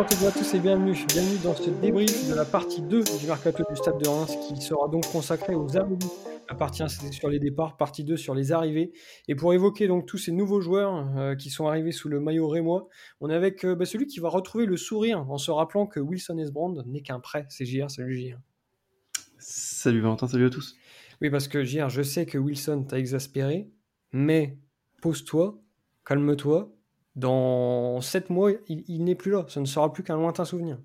Bonjour à toutes et à tous et bienvenue. Bienvenue dans ce débrief de la partie 2 du mercato du Stade de Reims qui sera donc consacré aux arrivées. La partie 1 c'était sur les départs, partie 2 sur les arrivées. Et pour évoquer donc tous ces nouveaux joueurs euh, qui sont arrivés sous le maillot rémois, on est avec euh, bah, celui qui va retrouver le sourire en se rappelant que Wilson Esbrand n'est qu'un prêt. C'est JR, salut JR. Salut Valentin, salut à tous. Oui, parce que JR, je sais que Wilson t'a exaspéré, mais pose-toi, calme-toi, dans 7 mois, il, n'est plus là. Ça ne sera plus qu'un lointain souvenir.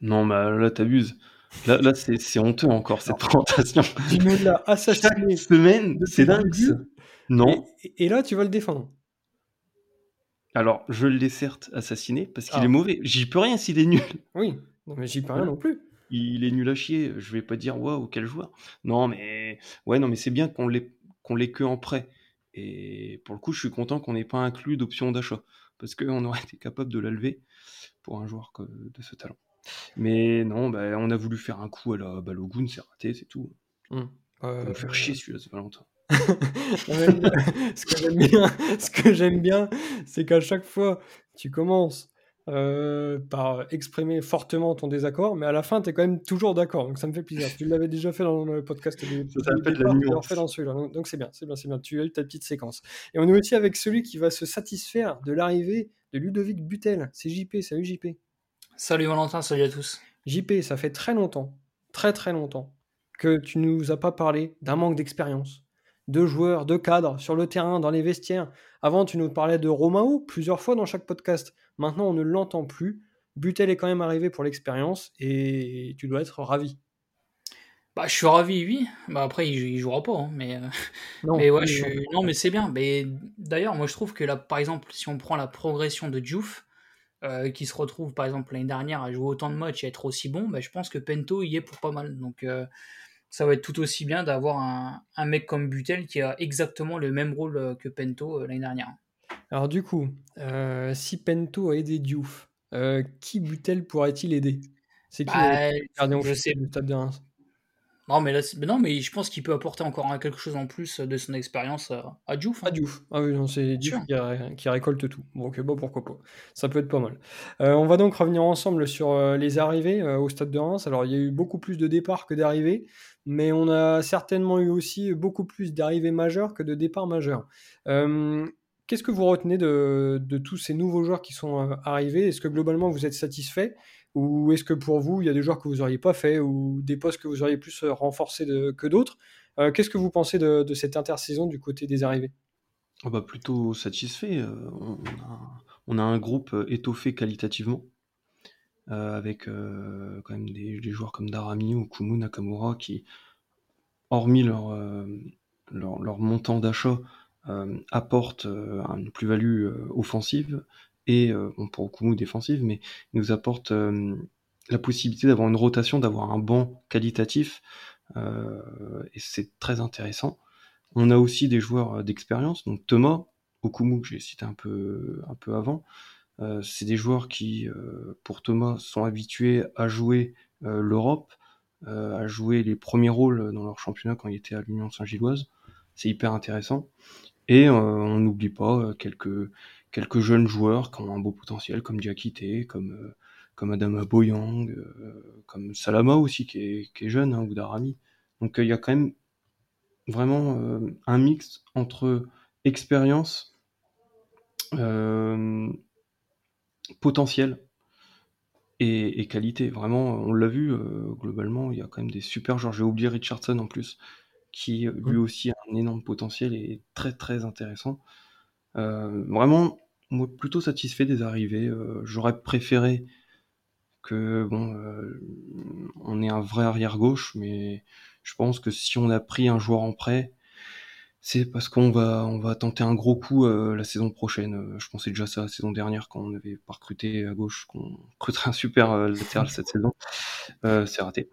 Non, mais là, t'abuses. Là, là c'est honteux encore, cette présentation. Tu me l'as assassiné. Chaque semaine, c'est dingue. Non. Et, là, tu vas le défendre. Alors, je l'ai certes assassiné parce qu'il ah. est mauvais. J'y peux rien s'il est nul. Oui, non, mais j'y peux rien non plus. Il est nul à chier. Je vais pas dire waouh, quel joueur. Non, mais ouais, non, mais c'est bien qu'on l'ait qu'on l'ait que en prêt. Et pour le coup, je suis content qu'on n'ait pas inclus d'option d'achat, parce qu'on aurait été capable de la lever pour un joueur de ce talent. Mais non, bah, on a voulu faire un coup à la Balogun, c'est raté, c'est tout. Mmh. Euh, faire chier celui-là, c'est Valentin. ce que j'aime bien, c'est qu'à chaque fois, tu commences euh, par exprimer fortement ton désaccord, mais à la fin, tu es quand même toujours d'accord. Donc ça me fait plaisir. Tu l'avais déjà fait dans le podcast. ça fait de la nuance. fait dans celui-là. Donc c'est bien, c'est bien, c'est bien. Tu as eu ta petite séquence. Et on est aussi avec celui qui va se satisfaire de l'arrivée de Ludovic Butel. C'est JP. Salut JP. Salut Valentin, salut à tous. JP, ça fait très longtemps, très très longtemps, que tu nous as pas parlé d'un manque d'expérience, de joueurs, de cadres sur le terrain, dans les vestiaires. Avant, tu nous parlais de Romao plusieurs fois dans chaque podcast. Maintenant, on ne l'entend plus. Butel est quand même arrivé pour l'expérience et tu dois être ravi. Bah, je suis ravi, oui. Bah, après, il, ne jouera pas, hein, mais, euh, non, mais ouais, je non, mais c'est bien. Mais d'ailleurs, moi, je trouve que là, par exemple, si on prend la progression de Diouf, euh, qui se retrouve, par exemple, l'année dernière à jouer autant de matchs et être aussi bon, bah, je pense que Pento y est pour pas mal. Donc, euh, ça va être tout aussi bien d'avoir un, mec comme Butel qui a exactement le même rôle que Pento l'année dernière. Alors du coup, euh, si Pento a aidé Diouf, qui Butel pourrait-il aider? C'est qui bah, le gardien je sais. du Stade de Reims? Non, mais là, non, mais je pense qu'il peut apporter encore quelque chose en plus de son expérience à, Diouf. Hein. À Diouf. Ah oui, c'est Diouf qui, récolte tout. Donc, bon, pourquoi pas. Ça peut être pas mal. on va donc revenir ensemble sur les arrivées au Stade de Reims. Alors, il y a eu beaucoup plus de départs que d'arrivées mais on a certainement eu aussi beaucoup plus d'arrivées majeures que de départs majeurs. Euh, qu'est-ce que vous retenez de, tous ces nouveaux joueurs qui sont euh, arrivés? Est-ce que globalement vous êtes satisfait? Ou est-ce que pour vous, il y a des joueurs que vous n'auriez pas fait ou des postes que vous auriez plus euh, renforcés que d'autres? Qu'est-ce que vous pensez de, cette intersaison du côté des arrivées? Oh bah Plutôt satisfait. On a, un groupe étoffé qualitativement. Euh, avec euh, quand même des, joueurs comme Darami ou Kumu Nakamura qui, hormis euh, leur, montant d'achat, apportent une plus-value offensive et pour Kumu défensive, mais nous apportent la possibilité d'avoir une rotation, d'avoir un banc qualitatif, et c'est très intéressant. On a aussi des joueurs d'expérience, donc Thomas, Okumu que j'ai cité un peu, un peu avant, euh, c'est des joueurs qui, euh, pour Thomas, sont habitués à jouer euh, l'Europe, à jouer les premiers rôles dans leur championnat quand il était à l'Union Saint-Gilloise. C'est hyper intéressant. Et on n'oublie pas quelques, quelques jeunes joueurs qui ont un beau potentiel, comme Diakité, comme, comme Adama Boyang, comme Salama aussi, qui est, qui est jeune, hein, ou Darami. Donc il y a quand même vraiment un mix entre expérience, euh, potentiel et, qualité. Vraiment, on l'a vu, euh, globalement, il y a quand même des super joueurs. J'ai oublié Richardson en plus, qui euh, lui aussi a un énorme potentiel et est très très intéressant. Euh, vraiment, moi, plutôt satisfait des arrivées. J'aurais préféré que, bon, on ait un vrai arrière-gauche, mais je pense que si on a pris un joueur en prêt, c'est parce qu'on va, on va tenter un gros coup euh, la saison prochaine. Euh, je pensais déjà ça la saison dernière quand on avait pas recruté à gauche, qu'on recruterait un super euh, latéral cette saison. c'est raté.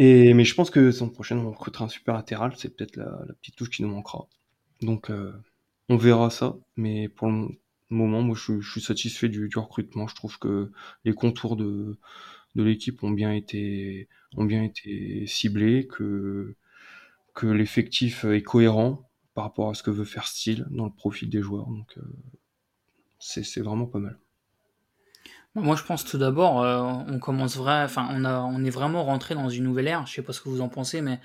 Mais je pense que saison prochaine, on recrutera un super latéral. C'est peut-être la, petite touche qui nous manquera. Donc, on verra ça. Mais pour le moment, moi, je, suis satisfait du, recrutement. Je trouve que les contours de, l'équipe ont bien été, ciblés, que que l'effectif est cohérent par rapport à ce que veut faire Steele dans le profil des joueurs. Donc euh, c'est vraiment pas mal. Moi, je pense tout d'abord, on commence vrai, enfin, on a, on est vraiment rentré dans une nouvelle ère. Je sais pas ce que vous en pensez, mais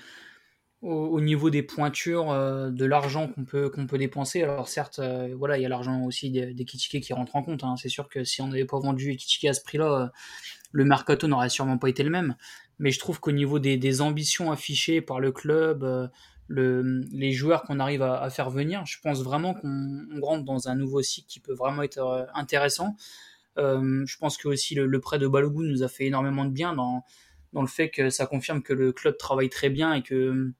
au, niveau des pointures, euh, de l'argent qu'on peut, peut dépenser. Alors certes, euh, voilà, il y a l'argent aussi des, des qui rentre en compte. Hein. C'est sûr que si on n'avait pas vendu Kitike à ce prix-là, euh, le mercato n'aurait sûrement pas été le même. Mais je trouve qu'au niveau des, des, ambitions affichées par le club, le, les joueurs qu'on arrive à, faire venir, je pense vraiment qu'on rentre dans un nouveau cycle qui peut vraiment être intéressant. Je pense que aussi le, prêt de Balogun nous a fait énormément de bien dans, dans le fait que ça confirme que le club travaille très bien et que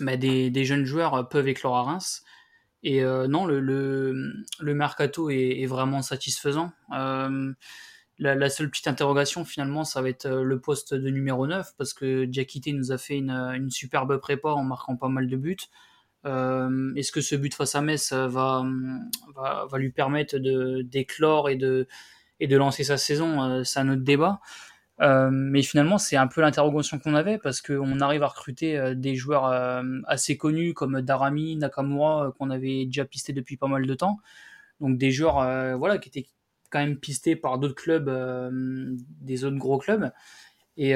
bah, des, jeunes joueurs euh, peuvent éclore à Reims. Et euh, non, le, le, mercato est, vraiment satisfaisant. Euh, la, seule petite interrogation, finalement, ça va être le poste de numéro 9, parce que Diakité nous a fait une, superbe prépa en marquant pas mal de buts. Est-ce que ce but face à Metz va, va, lui permettre d'éclore et de, et de lancer sa saison C'est un autre débat. Euh, mais finalement, c'est un peu l'interrogation qu'on avait parce qu'on arrive à recruter euh, des joueurs euh, assez connus comme Darami, Nakamura, qu'on avait déjà pisté depuis pas mal de temps. Donc des joueurs voilà, qui étaient quand même pistés par d'autres clubs, des autres gros clubs. Et,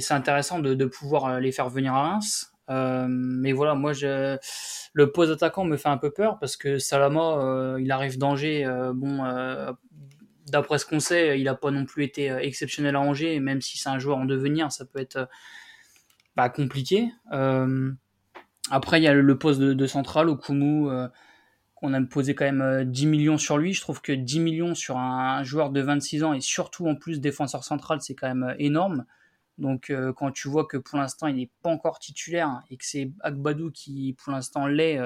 c'est intéressant de, pouvoir les faire venir à Reims. mais voilà, moi, le poste d'attaquant me fait un peu peur parce que Salama, il arrive danger. bon, d'après ce qu'on sait, il n'a pas non plus été euh, exceptionnel à Angers, même si c'est un joueur en devenir, ça peut être euh, bah, compliqué. Euh, après, il y a le poste de, central, Okumu, qu'on a posé quand même 10 millions sur lui. Je trouve que 10 millions sur un, joueur de 26 ans et surtout en plus défenseur central, c'est quand même énorme. Donc quand tu vois que pour l'instant il n'est pas encore titulaire et que c'est Agbadou qui pour l'instant l'est,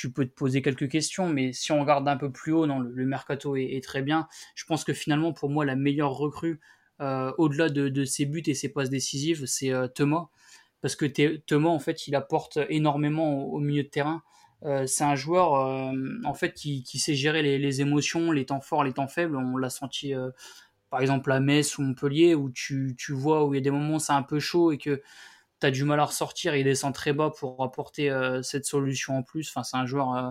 tu peux te poser quelques questions, mais si on regarde un peu plus haut, non, le, mercato est, très bien. Je pense que finalement, pour moi, la meilleure recrue, euh, au-delà de, ses buts et ses passes décisives, c'est euh, Thomas. Parce que Thomas, en fait, il apporte énormément au, milieu de terrain. Euh, c'est un joueur, en fait, qui, sait gérer les, émotions, les temps forts, les temps faibles. On l'a senti, par exemple, à Metz ou Montpellier, où tu, tu vois où il y a des moments où c'est un peu chaud et que tu as du mal à ressortir, il descend très bas pour apporter euh, cette solution en plus. Enfin, c'est un joueur euh,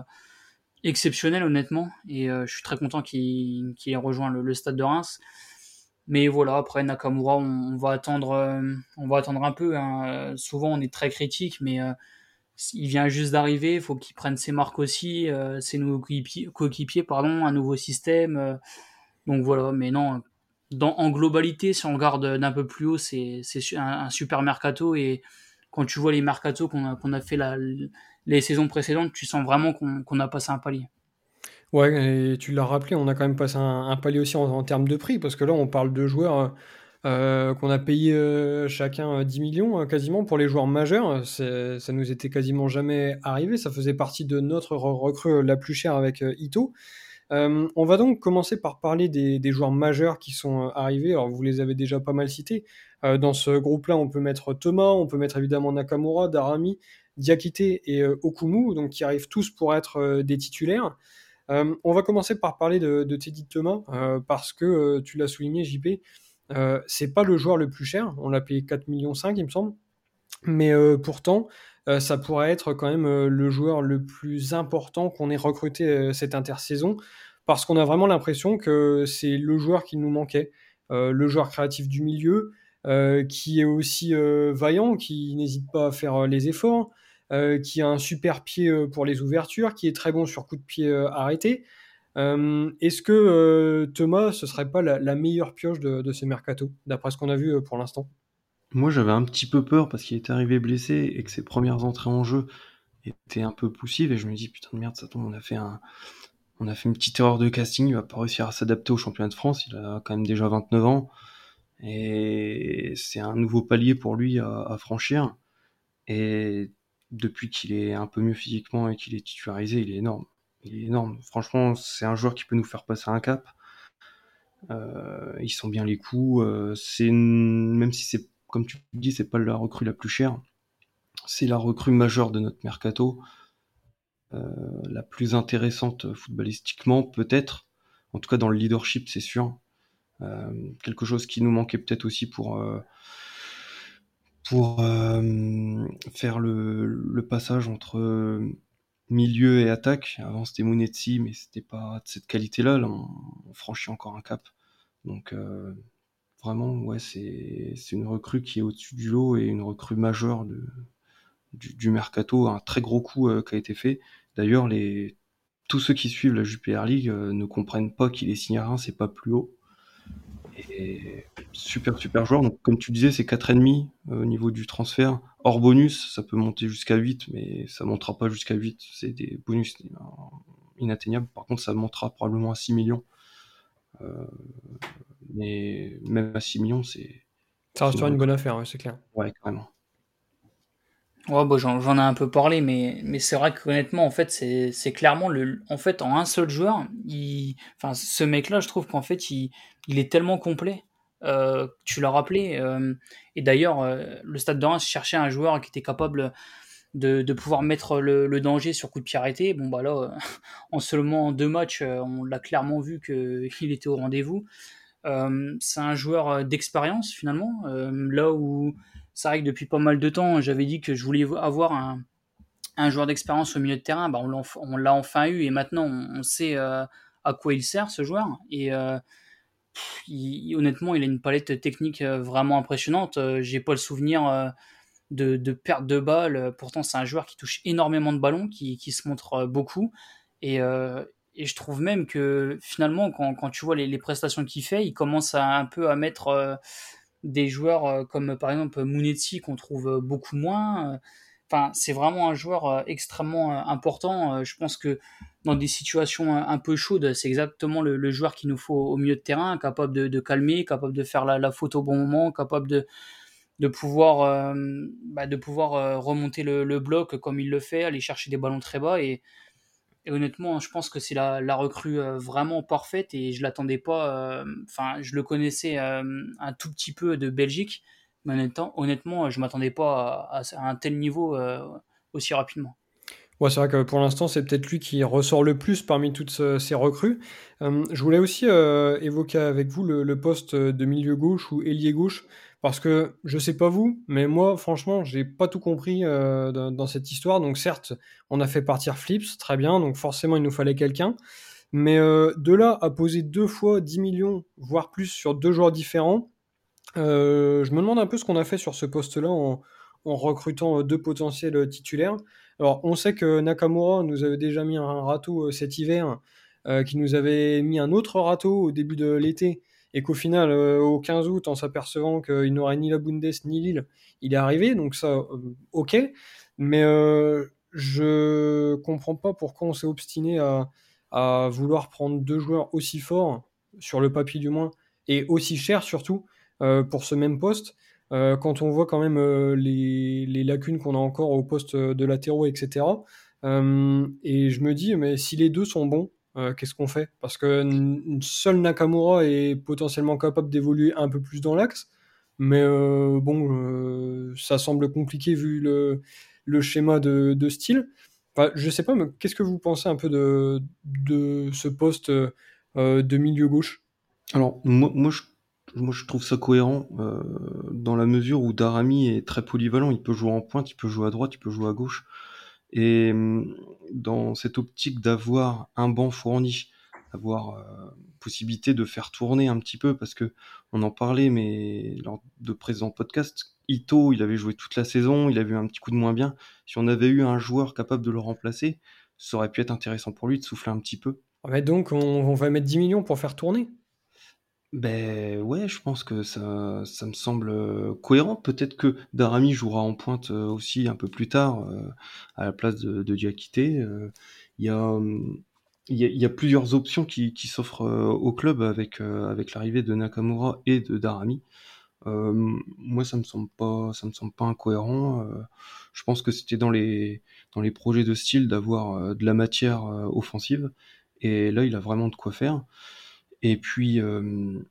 exceptionnel, honnêtement, et euh, je suis très content qu'il ait rejoint le, stade de Reims. Mais voilà, après Nakamura, on, va attendre, on va attendre un peu. Hein. Souvent, on est très critique, mais il vient juste d'arriver, il faut qu'il prenne ses marques aussi, ses nouveaux coéquipiers, pardon, un nouveau système. donc voilà, mais non, en globalité, si on regarde d'un peu plus haut, c'est un, super mercato. Et quand tu vois les mercatos qu'on a, fait les saisons précédentes, tu sens vraiment qu'on a passé un palier. Ouais, tu l'as rappelé, on a quand même passé un, palier aussi en, termes de prix, parce que là, on parle de joueurs euh, qu'on a payé euh, chacun 10 millions quasiment pour les joueurs majeurs. Ça nous était quasiment jamais arrivé. Ça faisait partie de notre recrue la plus chère avec euh, Ito. Euh, on va donc commencer par parler des, joueurs majeurs qui sont euh, arrivés. Alors, vous les avez déjà pas mal cités. Euh, dans ce groupe-là, on peut mettre Thomas, on peut mettre évidemment Nakamura, Darami, Diakité et Okumu, donc qui arrivent tous pour être des titulaires. on va commencer par parler de, Teddy Thomas, parce que tu l'as souligné, JP, c'est pas le joueur le plus cher. On l'a payé 4,5 millions, il me semble. Mais pourtant, ça pourrait être quand même le joueur le plus important qu'on ait recruté cette intersaison parce qu'on a vraiment l'impression que c'est le joueur qui nous manquait, euh, le joueur créatif du milieu, euh, qui est aussi euh, vaillant, qui n'hésite pas à faire les efforts, qui a un super pied pour les ouvertures, qui est très bon sur coup de pied arrêté. Est-ce que Thomas, ce serait pas la, meilleure pioche de, de ce mercato, d'après ce qu'on a vu pour l'instant? Moi, j'avais un petit peu peur parce qu'il est arrivé blessé et que ses premières entrées en jeu étaient un peu poussives et je me dis putain de merde, ça tombe, on a fait un, on a fait une petite erreur de casting, il va pas réussir à s'adapter au championnat de France, il a quand même déjà 29 ans, et c'est un nouveau palier pour lui à, franchir. Et depuis qu'il est un peu mieux physiquement et qu'il est titularisé, il est énorme. Il est énorme. Franchement, c'est un joueur qui peut nous faire passer un cap. Euh, ils sont bien les coups. Euh, c'est même si c'est comme tu dis, c'est pas la recrue la plus chère. C'est la recrue majeure de notre mercato. Euh, la plus intéressante footballistiquement, peut-être. En tout cas, dans le leadership, c'est sûr. Euh, quelque chose qui nous manquait peut-être aussi pour euh, faire le, passage entre milieu et attaque. Avant c'était Munetsi, mais c'était pas de cette qualité-là. Là, on, franchit encore un cap. Donc vraiment, c'est une recrue qui est au-dessus du lot et une recrue majeure de, du, mercato, un très gros coup qui a été fait. D'ailleurs, tous ceux qui suivent la JPR League ne comprennent pas qu'il est signé à Reims, c'est pas plus haut. Et super, super joueur. Donc, comme tu disais, c'est 4,5 euh, au niveau du transfert. Hors bonus, ça peut monter jusqu'à 8, mais ça montera pas jusqu'à 8. C'est des bonus inatteignables. Par contre, ça montera probablement à 6 millions. Euh, mais même à 6 millions, c'est. Ça restera une bonne affaire, c'est clair. Ouais, carrément. Ouais, bah, j'en ai un peu parlé, mais, mais c'est vrai qu'honnêtement, en fait, c'est clairement le. En fait, en un seul joueur, il, enfin, ce mec-là, je trouve qu'en fait, il, il est tellement complet. Euh, tu l'as rappelé. Euh, et d'ailleurs, euh, le Stade de Reims cherchait un joueur qui était capable de, pouvoir mettre le, danger sur coup de pied arrêté. Bon, bah là, en seulement deux matchs, on l'a clairement vu qu'il était au rendez-vous. c'est un joueur d'expérience, finalement. là où c'est vrai que depuis pas mal de temps, j'avais dit que je voulais avoir un, un joueur d'expérience au milieu de terrain. Bah, on l'a enfin eu et maintenant on, sait à quoi il sert ce joueur. Et honnêtement, il a une palette technique euh, vraiment impressionnante. Euh, j'ai pas le souvenir euh, de, de perte de balles. Pourtant, c'est un joueur qui touche énormément de ballons, qui, se montre beaucoup. Et, je trouve même que finalement, quand, tu vois les, prestations qu'il fait, il commence à, un peu à mettre des joueurs comme par exemple Munetsi qu'on trouve beaucoup moins. Enfin, c'est vraiment un joueur extrêmement important. Je pense que dans des situations un peu chaudes, c'est exactement le, joueur qu'il nous faut au milieu de terrain, capable de, calmer, capable de faire la, faute au bon moment, capable de, de pouvoir, euh, bah, de pouvoir euh, remonter le, bloc comme il le fait, aller chercher des ballons très bas. Et, honnêtement, je pense que c'est la, recrue euh, vraiment parfaite et je l'attendais pas. Enfin, je le connaissais un tout petit peu de Belgique, mais honnêtement, honnêtement je m'attendais pas à, un tel niveau aussi rapidement. Ouais, c'est vrai que pour l'instant, c'est peut-être lui qui ressort le plus parmi toutes ces recrues. Je voulais aussi évoquer avec vous le, poste de milieu gauche ou ailier gauche, parce que je sais pas vous, mais moi, franchement, j'ai pas tout compris euh, dans, cette histoire. Donc, certes, on a fait partir Flips, très bien, donc forcément, il nous fallait quelqu'un. Mais de là à poser deux fois 10 millions, voire plus, sur deux joueurs différents, je me demande un peu ce qu'on a fait sur ce poste-là en recrutant deux potentiels titulaires. Alors, on sait que Nakamura nous avait déjà mis un râteau euh, cet hiver, euh, qui nous avait mis un autre râteau au début de l'été, et qu'au final, euh, au 15 août, en s'apercevant qu'il n'aurait ni la Bundes ni Lille, il est arrivé. Donc ça, ok. Mais je comprends pas pourquoi on s'est obstiné à, vouloir prendre deux joueurs aussi forts, sur le papier du moins, et aussi chers surtout, pour ce même poste. Euh, quand on voit quand même euh, les, lacunes qu'on a encore au poste de latéraux, etc. Euh, et je me dis, mais si les deux sont bons, qu'est-ce qu'on fait? Parce que seul Nakamura est potentiellement capable d'évoluer un peu plus dans l'axe, mais bon, ça semble compliqué vu le, schéma de, style. Enfin, je sais pas, mais qu'est-ce que vous pensez un peu de, ce poste de milieu gauche? Alors, moi, moi je moi je trouve ça cohérent euh, dans la mesure où Darami est très polyvalent. Il peut jouer en pointe, il peut jouer à droite, il peut jouer à gauche. Et hum, dans cette optique d'avoir un banc fourni, avoir euh, possibilité de faire tourner un petit peu, parce que on en parlait, mais lors de présents podcasts, Ito, il avait joué toute la saison, il avait eu un petit coup de moins bien. Si on avait eu un joueur capable de le remplacer, ça aurait pu être intéressant pour lui de souffler un petit peu. Mais donc on va mettre 10 millions pour faire tourner ben ouais, je pense que ça, ça me semble euh, cohérent. Peut-être que Darami jouera en pointe euh, aussi un peu plus tard euh, à la place de, de Diakité. Il y a, hum, il y, a, plusieurs options qui, s'offrent au club avec l'arrivée de Nakamura et de Darami. moi, ça me semble pas, ça me semble pas incohérent. je pense que c'était dans les dans les projets de style d'avoir de la matière offensive. Et là, il a vraiment de quoi faire. Et puis, euh,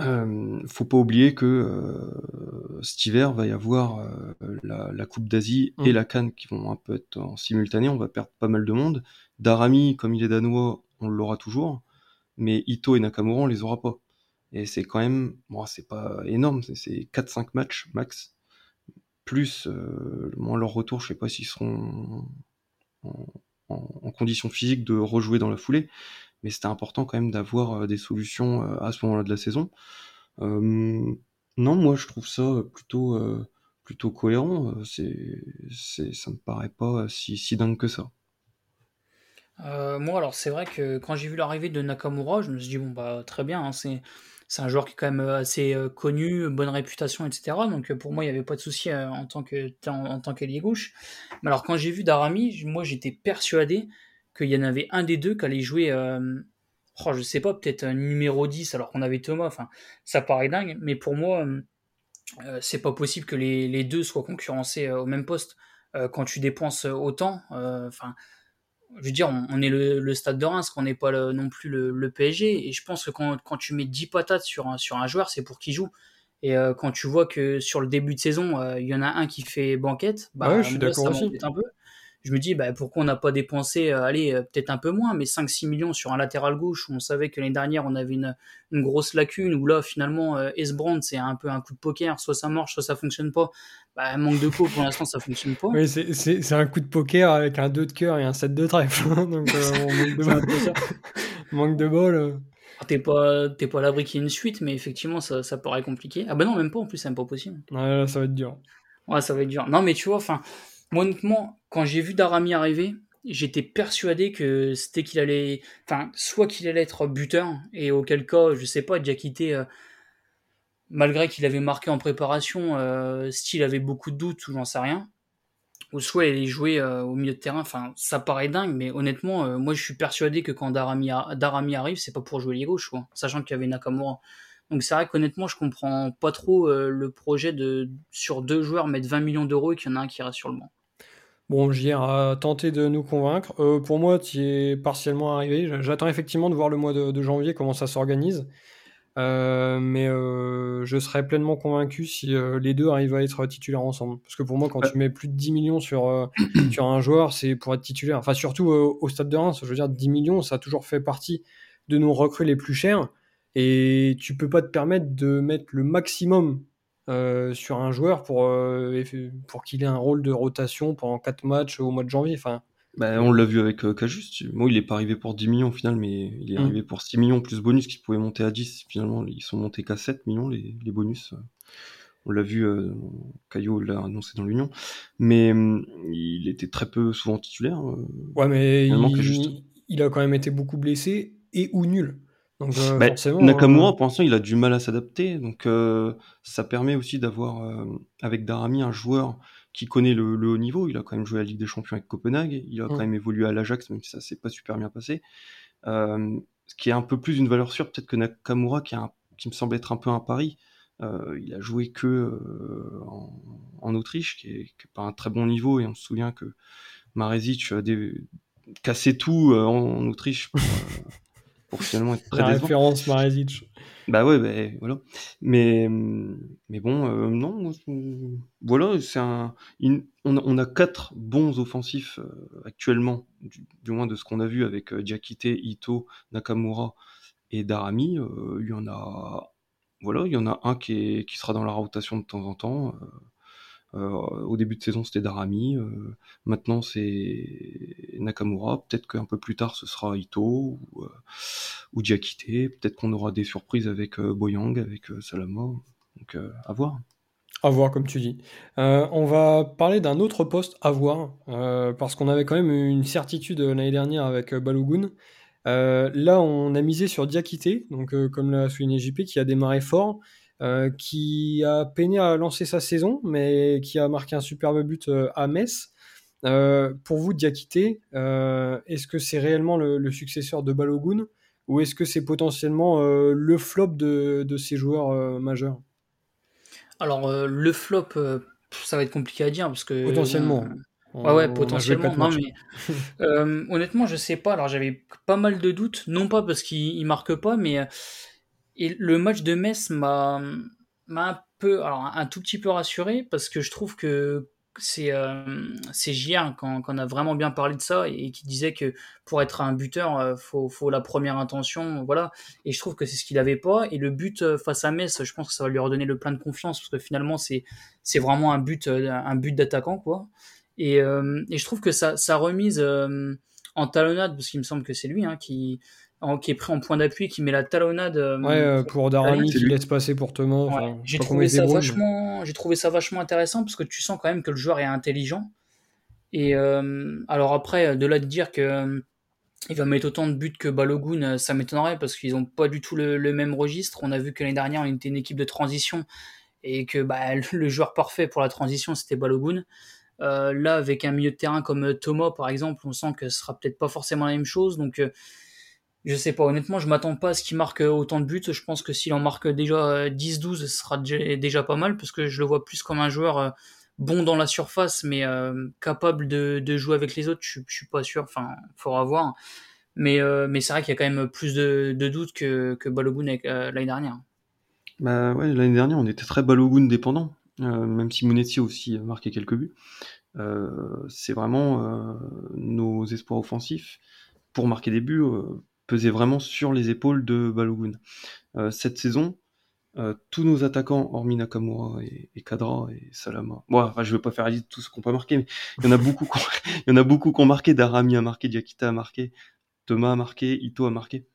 euh, faut pas oublier que euh, cet hiver va y avoir euh, la, la, Coupe d'Asie et mmh. la Cannes qui vont un peu être en simultané. On va perdre pas mal de monde. Darami, comme il est danois, on l'aura toujours, mais Ito et Nakamura, on les aura pas. Et c'est quand même, bon, c'est pas énorme, c'est 4-5 matchs max. Plus, euh, moins leur retour, je sais pas s'ils seront en, en, en condition physique de rejouer dans la foulée. Mais c'était important quand même d'avoir des solutions à ce moment-là de la saison. non, moi je trouve ça plutôt plutôt cohérent. C'est, ça me paraît pas si, dingue que ça. moi, alors c'est vrai que quand j'ai vu l'arrivée de Nakamura, je me suis dit bon bah très bien, hein, c'est un joueur qui est quand même euh, assez euh, connu, bonne réputation, etc. Donc euh, pour moi, il n'y avait pas de souci en tant que en, tant qu'ailier gauche. Mais alors quand j'ai vu Darami, moi j'étais persuadé qu'il y en avait un des deux qui allait jouer, euh, oh, je sais pas, peut-être un numéro 10 alors qu'on avait Thomas. Enfin, ça paraît dingue, mais pour moi, c'est pas possible que les, les, deux soient concurrencés au même poste. quand tu dépenses autant, enfin je veux dire, on, est le, stade de Reims, qu'on n'est pas non plus le, PSG. Et je pense que quand, tu mets 10 patates sur un, sur un joueur, c'est pour qu'il joue. Et euh, quand tu vois que sur le début de saison, euh, il y en a un qui fait banquette, bah, ouais, je suis d'accord aussi. Un peu je me dis bah, pourquoi on n'a pas dépensé, euh, allez, euh, peut-être un peu moins, mais 5-6 millions sur un latéral gauche où on savait que l'année dernière on avait une, une, grosse lacune, où là finalement euh, Esbrand c'est un peu un coup de poker, soit ça marche, soit ça fonctionne pas. Bah, manque de peau pour l'instant ça fonctionne pas. Oui, c'est un coup de poker avec un 2 de cœur et un 7 de trèfle. Donc on manque de, manque de bol. T'es pas, pas à l'abri qu'il y ait une suite, mais effectivement, ça, ça paraît compliqué. Ah bah non, même pas, en plus, c'est même pas possible. Ouais, ça va être dur. Ouais, ça va être dur. Non, mais tu vois, enfin, moi, honnêtement, quand j'ai vu Darami arriver, j'étais persuadé que c'était qu'il allait. Enfin, soit qu'il allait être buteur, et auquel cas, je sais pas, déjà quitté. Euh, malgré qu'il avait marqué en préparation, euh, avait beaucoup de doutes, ou j'en sais rien. Ou soit il allait jouer euh, au milieu de terrain. Enfin, ça paraît dingue, mais honnêtement, moi je suis persuadé que quand Darami, Darami arrive, c'est pas pour jouer les gauches, quoi, sachant qu'il y avait Nakamura. Donc c'est vrai qu'honnêtement, je comprends pas trop le projet de sur deux joueurs mettre 20 millions d'euros et qu'il y en a un qui reste sur le banc. Bon, JR a tenté de nous convaincre. Euh, pour moi, tu es partiellement arrivé. J'attends effectivement de voir le mois de, janvier comment ça s'organise. Euh, mais euh, je serais pleinement convaincu si les deux arrivent à être titulaires ensemble. Parce que pour moi, quand tu mets plus de 10 millions sur, sur un joueur, c'est pour être titulaire. Enfin, surtout au stade de Reims, je veux dire, 10 millions, ça a toujours fait partie de nos recrues les plus chers. Et tu peux pas te permettre de mettre le maximum euh, sur un joueur pour, euh, pour qu'il ait un rôle de rotation pendant 4 matchs au mois de janvier. Enfin, bah, on l'a vu avec euh, Moi, il est pas arrivé pour 10 millions au final, mais il est mm. arrivé pour 6 millions plus bonus qui pouvait monter à 10. Finalement, ils sont montés qu'à 7 millions les, les bonus. On l'a vu, euh, Caillot l'a annoncé dans l'Union. Mais hum, il était très peu souvent titulaire. ouais, mais il, il, a quand même été beaucoup blessé et ou nul. Donc, euh, bah, Nakamura, euh, pour l'instant, il a du mal à s'adapter. Donc, euh, ça permet aussi d'avoir, avec Darami, un joueur qui connaît le, haut niveau. Il a quand même joué à la Ligue des Champions avec Copenhague. Il a quand mm. même évolué à l'Ajax, même si ça s'est pas super bien passé. ce qui est un peu plus une valeur sûre, peut-être que Nakamura, qui, qui me semble être un peu un pari. il a joué que en, Autriche, qui est, pas un très bon niveau. Et on se souvient que Marezic a cassé tout en, Autriche pour finalement être très La référence Marezic. Bah ouais, bah, voilà. Mais, mais bon, euh, non, voilà, c'est un. on, a, quatre bons offensifs euh, actuellement, du, moins de ce qu'on a vu avec euh, Ito, Nakamura et Darami. il y en a. Voilà, il y en a un qui, est, qui sera dans la rotation de temps en temps. Euh, au début de saison, c'était Darami. Euh, maintenant, c'est Nakamura. Peut-être qu'un peu plus tard, ce sera Ito ou, euh, ou. Peut-être qu'on aura des surprises avec Boyang, avec Salama. Donc, à voir. À voir, comme tu dis. on va parler d'un autre poste à voir, parce qu'on avait quand même une certitude l'année dernière avec Balogun. là, on a misé sur Diakite, donc comme l'a souligné JP, qui a démarré fort. Euh, qui a peiné à lancer sa saison, mais qui a marqué un superbe but euh, à Metz. Euh, pour vous, Diakité, est-ce que c'est réellement le, successeur de Balogun ou est-ce que c'est potentiellement le flop de, ces joueurs majeurs? Alors, le flop, ça va être compliqué à dire parce que. Potentiellement. Ouais, ouais, potentiellement. Non, mais, honnêtement, je sais pas. Alors, j'avais pas mal de doutes, non pas parce qu'il marque pas, mais et le match de Metz m'a un peu, alors un tout petit peu rassuré parce que je trouve que c'est euh, JR quand, on a vraiment bien parlé de ça et, qui disait que pour être un buteur, euh, faut, faut la première intention, voilà. Et je trouve que c'est ce qu'il avait pas. Et le but euh, face à Metz, je pense que ça va lui redonner le plein de confiance parce que finalement c'est c'est vraiment un but euh, un but d'attaquant quoi. Et, et je trouve que ça, sa remise en talonnade, parce qu'il me semble que c'est lui hein, qui qui est pris en point d'appui, qui met la talonnade. ouais, pour Darami qui laisse passer pour Thomas. j'ai trouvé ça vachement, j'ai trouvé ça vachement intéressant parce que tu sens quand même que le joueur est intelligent. Et alors après, de là de dire que il va mettre autant de buts que Balogun, ça m'étonnerait parce qu'ils n'ont pas du tout le, même registre. On a vu que l'année dernière, on était une équipe de transition et que bah, le joueur parfait pour la transition, c'était Balogun. Euh, là, avec un milieu de terrain comme Thomas, par exemple, on sent que ce sera peut-être pas forcément la même chose. Donc, euh, je sais pas, honnêtement, je m'attends pas à ce qu'il marque autant de buts. Je pense que s'il en marque déjà 10-12, ce sera déjà pas mal parce que je le vois plus comme un joueur euh, bon dans la surface, mais capable de, jouer avec les autres. Je, suis pas sûr, enfin, faudra voir. Mais, c'est vrai qu'il y a quand même plus de, doutes que, que Balogun l'année dernière. Bah ouais, l'année dernière, on était très Balogun dépendant, euh, même si Monetti aussi a marqué quelques buts. Euh, c'est vraiment euh, nos espoirs offensifs pour marquer des buts pesaient vraiment sur les épaules de Balogun. cette saison, tous nos attaquants, hormis Nakamura et, Kadra et Salama, bon, je vais pas faire la liste de tous ceux qu'on pas marqué, mais il y en a beaucoup il y a qui ont marqué. Darami a marqué, Diakita a marqué, Thomas a marqué, Ito a marqué.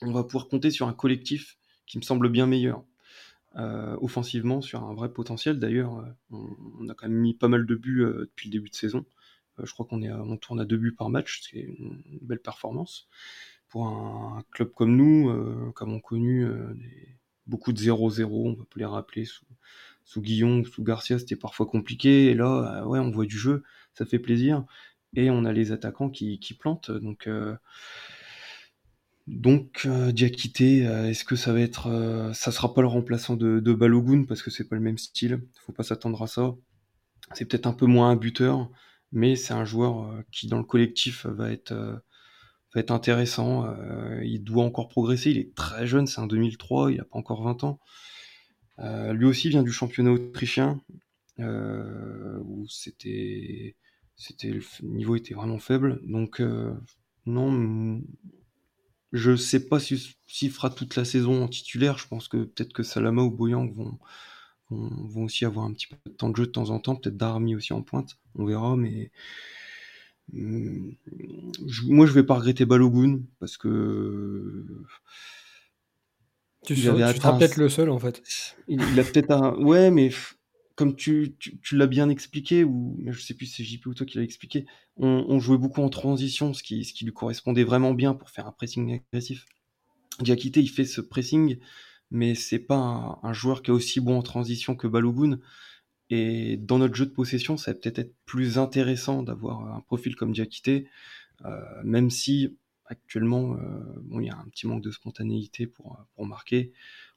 On va pouvoir compter sur un collectif qui me semble bien meilleur. Euh, offensivement sur un vrai potentiel. D'ailleurs, euh, on, a quand même mis pas mal de buts euh, depuis le début de saison. Je crois qu'on est on tourne à deux buts par match, c'est une, belle performance pour un, club comme nous, comme on connu beaucoup de 0-0, on peut les rappeler sous, sous Guillon ou sous Garcia, c'était parfois compliqué. Et là, ouais, on voit du jeu, ça fait plaisir. Et on a les attaquants qui, plantent. Donc donc euh, Diakité, euh, est-ce que ça va être, euh, ça sera pas le remplaçant de, de Balogun parce que c'est pas le même style, faut pas s'attendre à ça. C'est peut-être un peu moins un buteur, mais c'est un joueur euh, qui dans le collectif va être va être intéressant. il doit encore progresser, il est très jeune, c'est un 2003, il a pas encore 20 ans. lui aussi vient du championnat autrichien où c'était c'était le niveau était vraiment faible, donc non je sais pas s'il fera toute la saison en titulaire. Je pense que peut-être que Salama ou Boyang vont, vont, aussi avoir un petit peu de temps de jeu de temps en temps. Peut-être Darmi aussi en pointe. On verra, mais hum, moi je vais pas regretter Balogun parce que tu, seras peut-être le seul en fait. Il, il a peut-être un ouais, mais comme tu, l'as bien expliqué, ou je sais plus si c'est JP ou toi qui l'a expliqué, on, jouait beaucoup en transition, ce qui, ce qui lui correspondait vraiment bien pour faire un pressing agressif. Diakité, il fait ce pressing, mais c'est pas un, joueur qui est aussi bon en transition que Balogun. Et dans notre jeu de possession, ça va peut-être être plus intéressant d'avoir un profil comme Diakité, euh, même si actuellement, euh, bon, il y a un petit manque de spontanéité pour, marquer.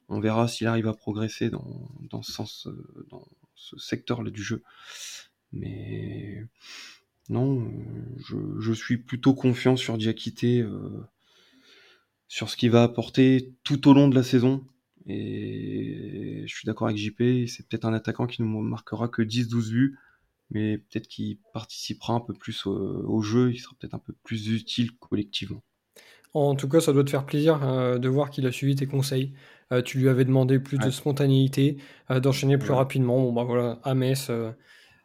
On verra s'il arrive à progresser dans, ce sens, euh, dans, ce secteur-là du jeu. Mais non, je, suis plutôt confiant sur Diakité, euh, sur ce qu'il va apporter tout au long de la saison. Et je suis d'accord avec JP, c'est peut-être un attaquant qui ne marquera que 10-12 buts, mais peut-être qu'il participera un peu plus au, jeu, il sera peut-être un peu plus utile collectivement. En tout cas, ça doit te faire plaisir euh, de voir qu'il a suivi tes conseils. Euh, tu lui avais demandé plus de spontanéité, euh, d'enchaîner plus rapidement. Bon, bah voilà, à Metz,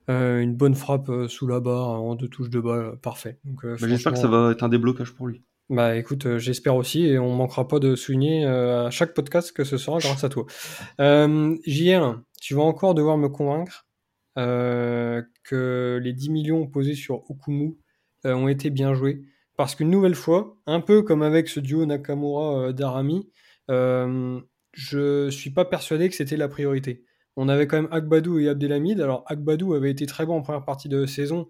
une bonne frappe sous la barre en deux touches de balle, parfait. Bah, j'espère que ça va être un déblocage pour lui. Bah écoute, j'espère aussi, et on manquera pas de souligner à chaque podcast que ce sera grâce à toi. JR, tu vas encore devoir me convaincre que les 10 millions posés sur Okumu ont été bien joués. Parce qu'une nouvelle fois, un peu comme avec ce duo Nakamura-Darami, je suis pas persuadé que c'était la priorité. On avait quand même Akbadou et Abdelhamid. Alors Akbadou avait été très bon en première partie de saison,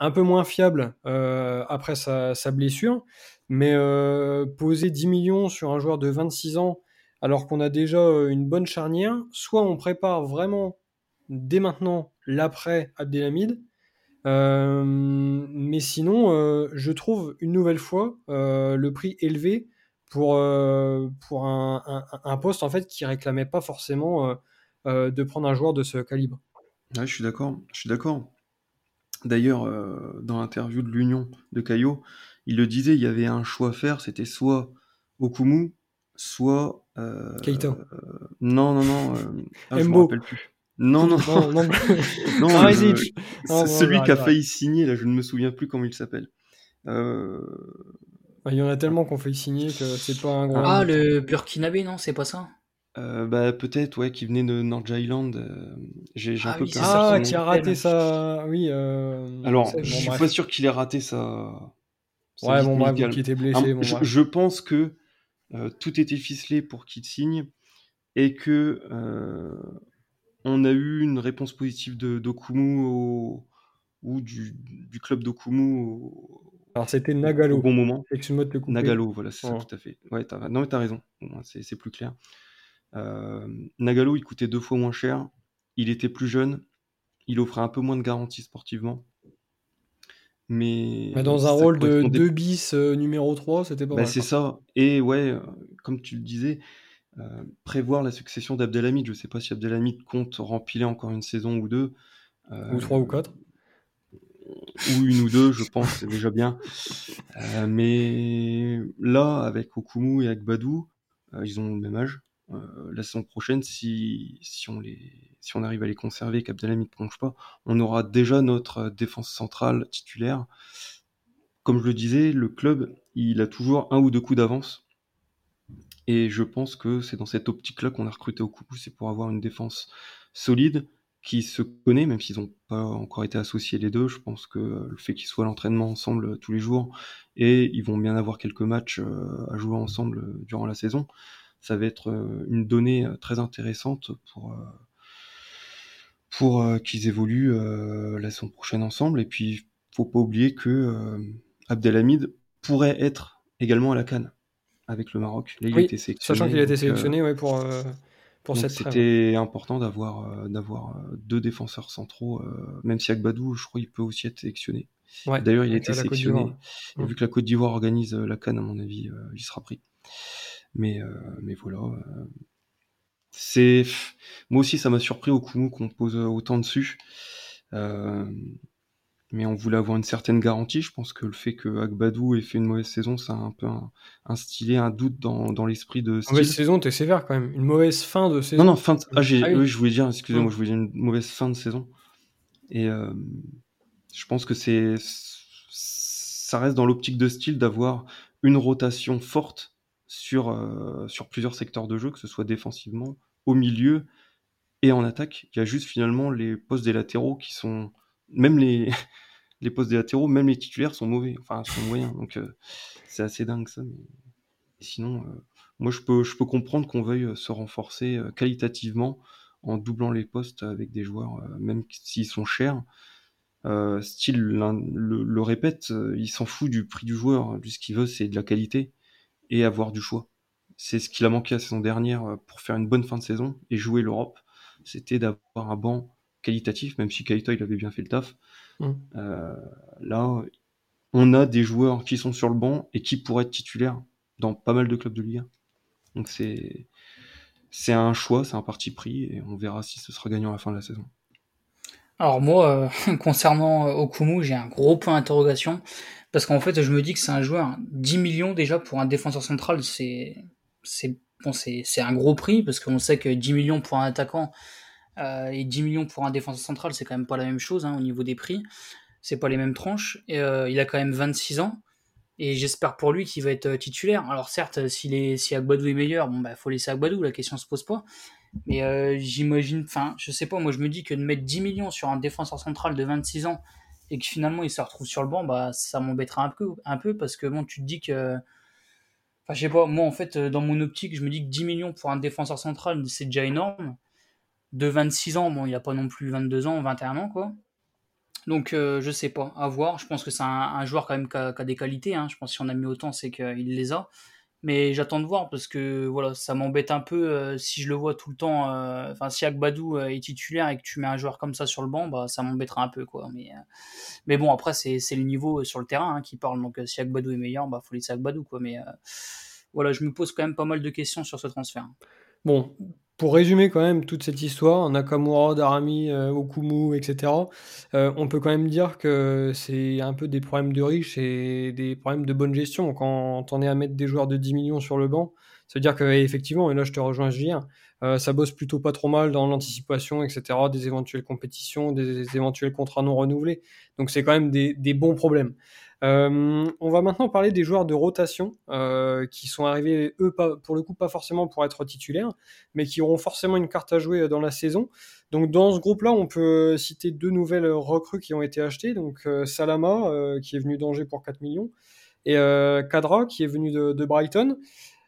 un peu moins fiable euh, après sa, blessure, mais euh, poser 10 millions sur un joueur de 26 ans alors qu'on a déjà euh, une bonne charnière, soit on prépare vraiment dès maintenant l'après Abdelhamid, mais sinon, je trouve une nouvelle fois le prix élevé pour, pour un, poste en fait qui réclamait pas forcément de prendre un joueur de ce calibre. Je suis d'accord. Je suis d'accord. D'ailleurs, dans l'interview de l'Union de Caillot, il le disait, il y avait un choix à faire, c'était soit Okumu, soit Keita. non, non, non. Ah, je me rappelle plus. Non, non, non, non, non celui qui a failli signer, là, je ne me souviens plus comment il s'appelle. Il y en a tellement qu'on fait signer que c'est pas un gros. Ah, le Burkinabé, non, c'est pas ça? Euh, bah, peut-être, ouais, qui venait de North Island. Euh, j'ai un ah peu oui, Ah, qui a raté ça. Oui. Euh... Alors, je suis pas sûr qu'il ait raté ça. Ouais, bon, bref, qui était blessé. je, je, pense que euh, tout était ficelé pour qu'il signe et que on a eu une réponse positive de d'Okumu au, ou du, du club d'Okumu alors c'était Nagalo. Au bon moment. Nagalo, voilà, c'est ça, tout à fait. Ouais, as... Non, mais t'as raison. c'est plus clair. Euh, Nagalo, il coûtait deux fois moins cher. Il était plus jeune. Il offrait un peu moins de garantie sportivement. Mais, dans un rôle de 2 bis euh, numéro 3, c'était pas bah, C'est ça. Et ouais, euh, comme tu le disais, prévoir la succession d'Abdelhamid. Je sais pas si Abdelhamid compte rempiler encore une saison ou deux. ou trois ou quatre. Ou une ou deux, je pense, c'est déjà bien. mais là, avec Okumu et avec Badou, ils ont le même âge. Euh, la saison prochaine, si, on on arrive à les conserver, qu'Abdelhamid ne plonge pas, on aura déjà notre défense centrale titulaire. Comme je le disais, le club, il a toujours un ou deux coups d'avance. Et je pense que c'est dans cette optique-là qu'on a recruté au coup, c'est pour avoir une défense solide, qui se connaît, même s'ils n'ont pas encore été associés les deux. Je pense que le fait qu'ils soient à l'entraînement ensemble tous les jours, et ils vont bien avoir quelques matchs euh, à jouer ensemble durant la saison, ça va être euh, une donnée euh, très intéressante pour euh, pour qu'ils évoluent la saison prochaine ensemble. Et puis, faut pas oublier que Abdelhamid pourrait être également à la Cannes avec le Maroc. Là, il a été sélectionné. Sachant qu'il a été sélectionné ouais, pour, pour cette C'était important d'avoir d'avoir deux défenseurs centraux, même si Agbadou, je crois, il peut aussi être sélectionné. D'ailleurs, il a été sélectionné. Et vu que la Côte d'Ivoire organise la Cannes, à mon avis, il sera pris. Mais, euh, mais voilà. Euh, c'est moi aussi ça m'a surpris au coup qu'on pose autant dessus. Euh, mais on voulait avoir une certaine garantie. Je pense que le fait que Agbadou ait fait une mauvaise saison, ça a un peu instillé un doute dans, dans l'esprit de style. Mauvaise saison, t'es sévère quand même. Une mauvaise fin de saison. Non, non, fin de... ah, ah oui. je voulais dire, excusez-moi, je voulais dire une mauvaise fin de saison. Et euh, je pense que c'est ça reste dans l'optique de style d'avoir une rotation forte sur, euh, sur plusieurs secteurs de jeu, que ce soit défensivement, au milieu et en attaque. Il y a juste finalement les postes des latéraux qui sont. Même les, les postes des latéraux, même les titulaires sont mauvais, enfin sont moyens. Donc euh, c'est assez dingue ça. Mais... Sinon, euh, moi je peux, je peux comprendre qu'on veuille se renforcer qualitativement en doublant les postes avec des joueurs, même s'ils sont chers. style le, répète, il s'en fout du prix du joueur. Lui, ce qu'il veut, c'est de la qualité et avoir du choix. C'est ce qu'il a manqué la saison dernière euh, pour faire une bonne fin de saison et jouer l'Europe. C'était d'avoir un banc qualitatif, même si Kaito il avait bien fait le taf. Mm. Euh, là, on a des joueurs qui sont sur le banc et qui pourraient être titulaires dans pas mal de clubs de Ligue 1. Donc c'est c'est un choix, c'est un parti pris et on verra si ce sera gagnant à la fin de la saison. Alors moi, euh, concernant Okumu, j'ai un gros point d'interrogation parce qu'en fait, je me dis que c'est un joueur, 10 millions déjà pour un défenseur central, c'est c'est bon, c'est un gros prix, parce qu'on sait que 10 millions pour un attaquant euh, et 10 millions pour un défenseur central, c'est quand même pas la même chose hein, au niveau des prix. C'est pas les mêmes tranches. Et, euh, il a quand même 26 ans. Et j'espère pour lui qu'il va être euh, titulaire. Alors certes, s'il est, si Agbadou est meilleur, bon bah faut laisser Agbadou, la question se pose pas. Mais euh, j'imagine, enfin, je sais pas, moi je me dis que de mettre 10 millions sur un défenseur central de 26 ans et que finalement il se retrouve sur le banc, bah ça m'embêtera un peu, un peu parce que bon, tu te dis que. Enfin, je sais pas, moi en fait, dans mon optique, je me dis que 10 millions pour un défenseur central, c'est déjà énorme. De 26 ans, bon, il a pas non plus 22 ans, 21 ans, quoi. Donc, euh, je sais pas, à voir. Je pense que c'est un, joueur quand même qui a, des qualités. Hein. Je pense que si on a mis autant, c'est qu'il les a. Mais j'attends de voir parce que voilà, ça m'embête un peu euh, si je le vois tout le temps. Euh, enfin, si Agbadou euh, est titulaire et que tu mets un joueur comme ça sur le banc, bah ça m'embêtera un peu quoi. Mais mais bon, après c'est le niveau sur le terrain hein, qui parle. Donc si Agbadou est meilleur, bah faut laisser Agbadou quoi. Mais voilà, je me pose quand même pas mal de questions sur ce transfert. Bon, pour résumer quand même toute cette histoire, Nakamura, Darami, euh, Okumu, etc., euh, on peut quand même dire que c'est un peu des problèmes de riches et des problèmes de bonne gestion. Quand on est à mettre des joueurs de 10 millions sur le banc, ça veut dire qu'effectivement, et là je te rejoins, Julien, euh, ça bosse plutôt pas trop mal dans l'anticipation, etc., des éventuelles compétitions, des éventuels contrats non renouvelés. Donc c'est quand même des, bons problèmes. On va maintenant parler des joueurs de rotation qui sont arrivés, eux, pas, pour le coup, pas forcément pour être titulaires, mais qui auront forcément une carte à jouer dans la saison. Donc dans ce groupe-là, on peut citer deux nouvelles recrues qui ont été achetées. Donc Salama, qui est venu d'Angers pour 4 millions, et Kadra, qui est venu de Brighton.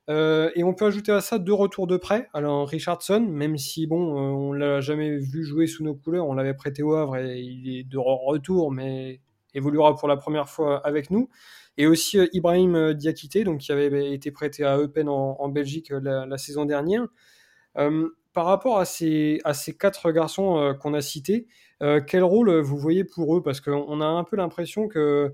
Euh, et on peut ajouter à ça deux retours de prêt. Alors Richardson, même si bon, euh, on l'a jamais vu jouer sous nos couleurs, on l'avait prêté au Havre et il est de retour, mais évoluera pour la première fois avec nous. Et aussi euh, Ibrahim Diakité, donc qui avait été prêté à Eupen en, Belgique la, saison dernière. par rapport à ces, à ces quatre garçons qu'on a cités, quel rôle vous voyez pour eux? Parce qu'on a un peu l'impression que,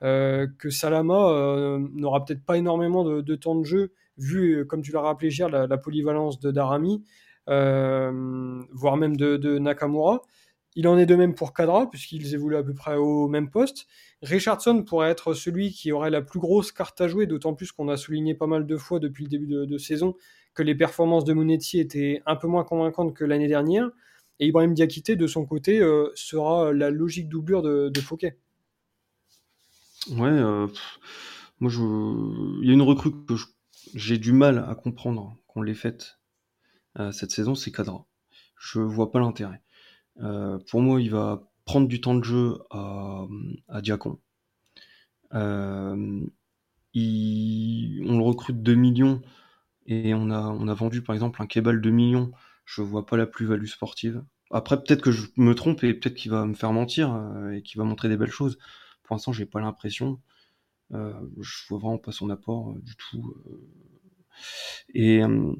que Salama n'aura peut-être pas énormément de, temps de jeu vu, euh, comme tu l'as rappelé, Gère, la, polyvalence de Darami, euh, voire même de, Nakamura. Il en est de même pour Kadra, puisqu'ils évoluent à peu près au même poste. Richardson pourrait être celui qui aurait la plus grosse carte à jouer, d'autant plus qu'on a souligné pas mal de fois depuis le début de, saison que les performances de Monetti étaient un peu moins convaincantes que l'année dernière. Et Ibrahim Diakité, de son côté, euh, sera la logique doublure de, Fouquet. Ouais, moi je... il y a une recrue que j'ai du mal à comprendre qu'on l'ait faite euh, cette saison, c'est Cadra. Je vois pas l'intérêt. Euh, pour moi, il va prendre du temps de jeu à, à Diacon. Euh, on le recrute 2 millions et on a, vendu par exemple un Kebal 2 millions. Je vois pas la plus-value sportive. Après, peut-être que je me trompe et peut-être qu'il va me faire mentir et qu'il va montrer des belles choses. Pour l'instant, j'ai pas l'impression. Euh, je vois vraiment pas son apport euh, du tout. Euh.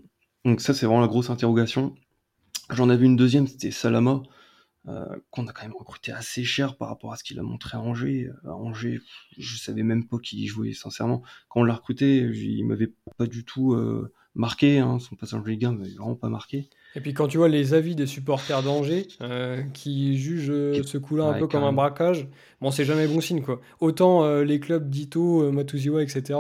Donc ça, c'est vraiment la grosse interrogation. J'en avais une deuxième, c'était Salama. Qu'on a quand même recruté assez cher par rapport à ce qu'il a montré à Angers. À Angers, je savais même pas qui jouait, sincèrement. Quand on l'a recruté, il m'avait pas du tout marqué. Hein. son passage en Ligue 1 m'avait vraiment pas marqué. Et puis quand tu vois les avis des supporters d'Angers euh, qui jugent euh, ce coup-là un peu comme un braquage, bon c'est jamais bon signe quoi. Autant euh, les clubs d'Ito, Matuziwa, etc.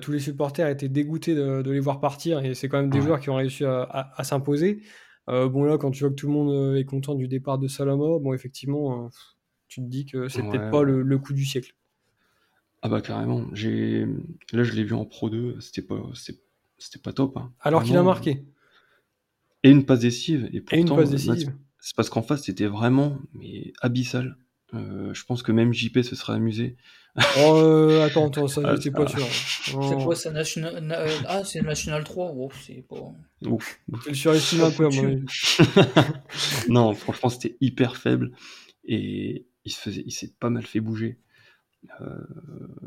tous les supporters étaient dégoûtés de, les voir partir et c'est quand même des joueurs qui ont réussi à, s'imposer. Bon là quand tu vois que tout le monde est content du départ de Salama, bon effectivement tu te dis que c'est peut-être pas le, coup du siècle. Ah bah carrément. J'ai là je l'ai vu en Pro 2, c'était pas c'était pas top. Hein. Alors qu'il a marqué. Et une passe décisive. Et pourtant, c'est parce qu'en face, c'était vraiment mais abyssal. Euh, je pense que même JP se serait amusé. Oh, euh, attends, attends, ça, ah, pas sûr. C'est quoi, c'est National... Euh, ah, c'est National 3 c'est pas... Ouf. Je surestime un peu, à mon avis. non, franchement, c'était hyper faible. Et il s'est pas mal fait bouger. Euh,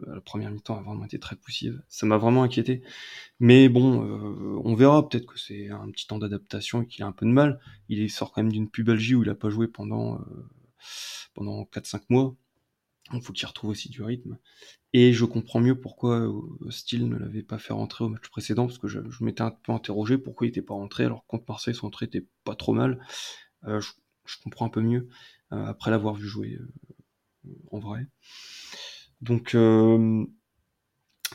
la première mi-temps a vraiment été très poussive. Ça m'a vraiment inquiété. Mais bon, euh, on verra. Peut-être que c'est un petit temps d'adaptation et qu'il a un peu de mal. Il sort quand même d'une pubalgie où il a pas joué pendant, euh, pendant 4-5 mois. Il faut qu'il retrouve aussi du rythme. Et je comprends mieux pourquoi Steele ne l'avait pas fait rentrer au match précédent, parce que je, m'étais un peu interrogé pourquoi il n'était pas rentré, alors contre Marseille, son entrée était pas trop mal. je, je, comprends un peu mieux, après l'avoir vu jouer en vrai. Donc, euh,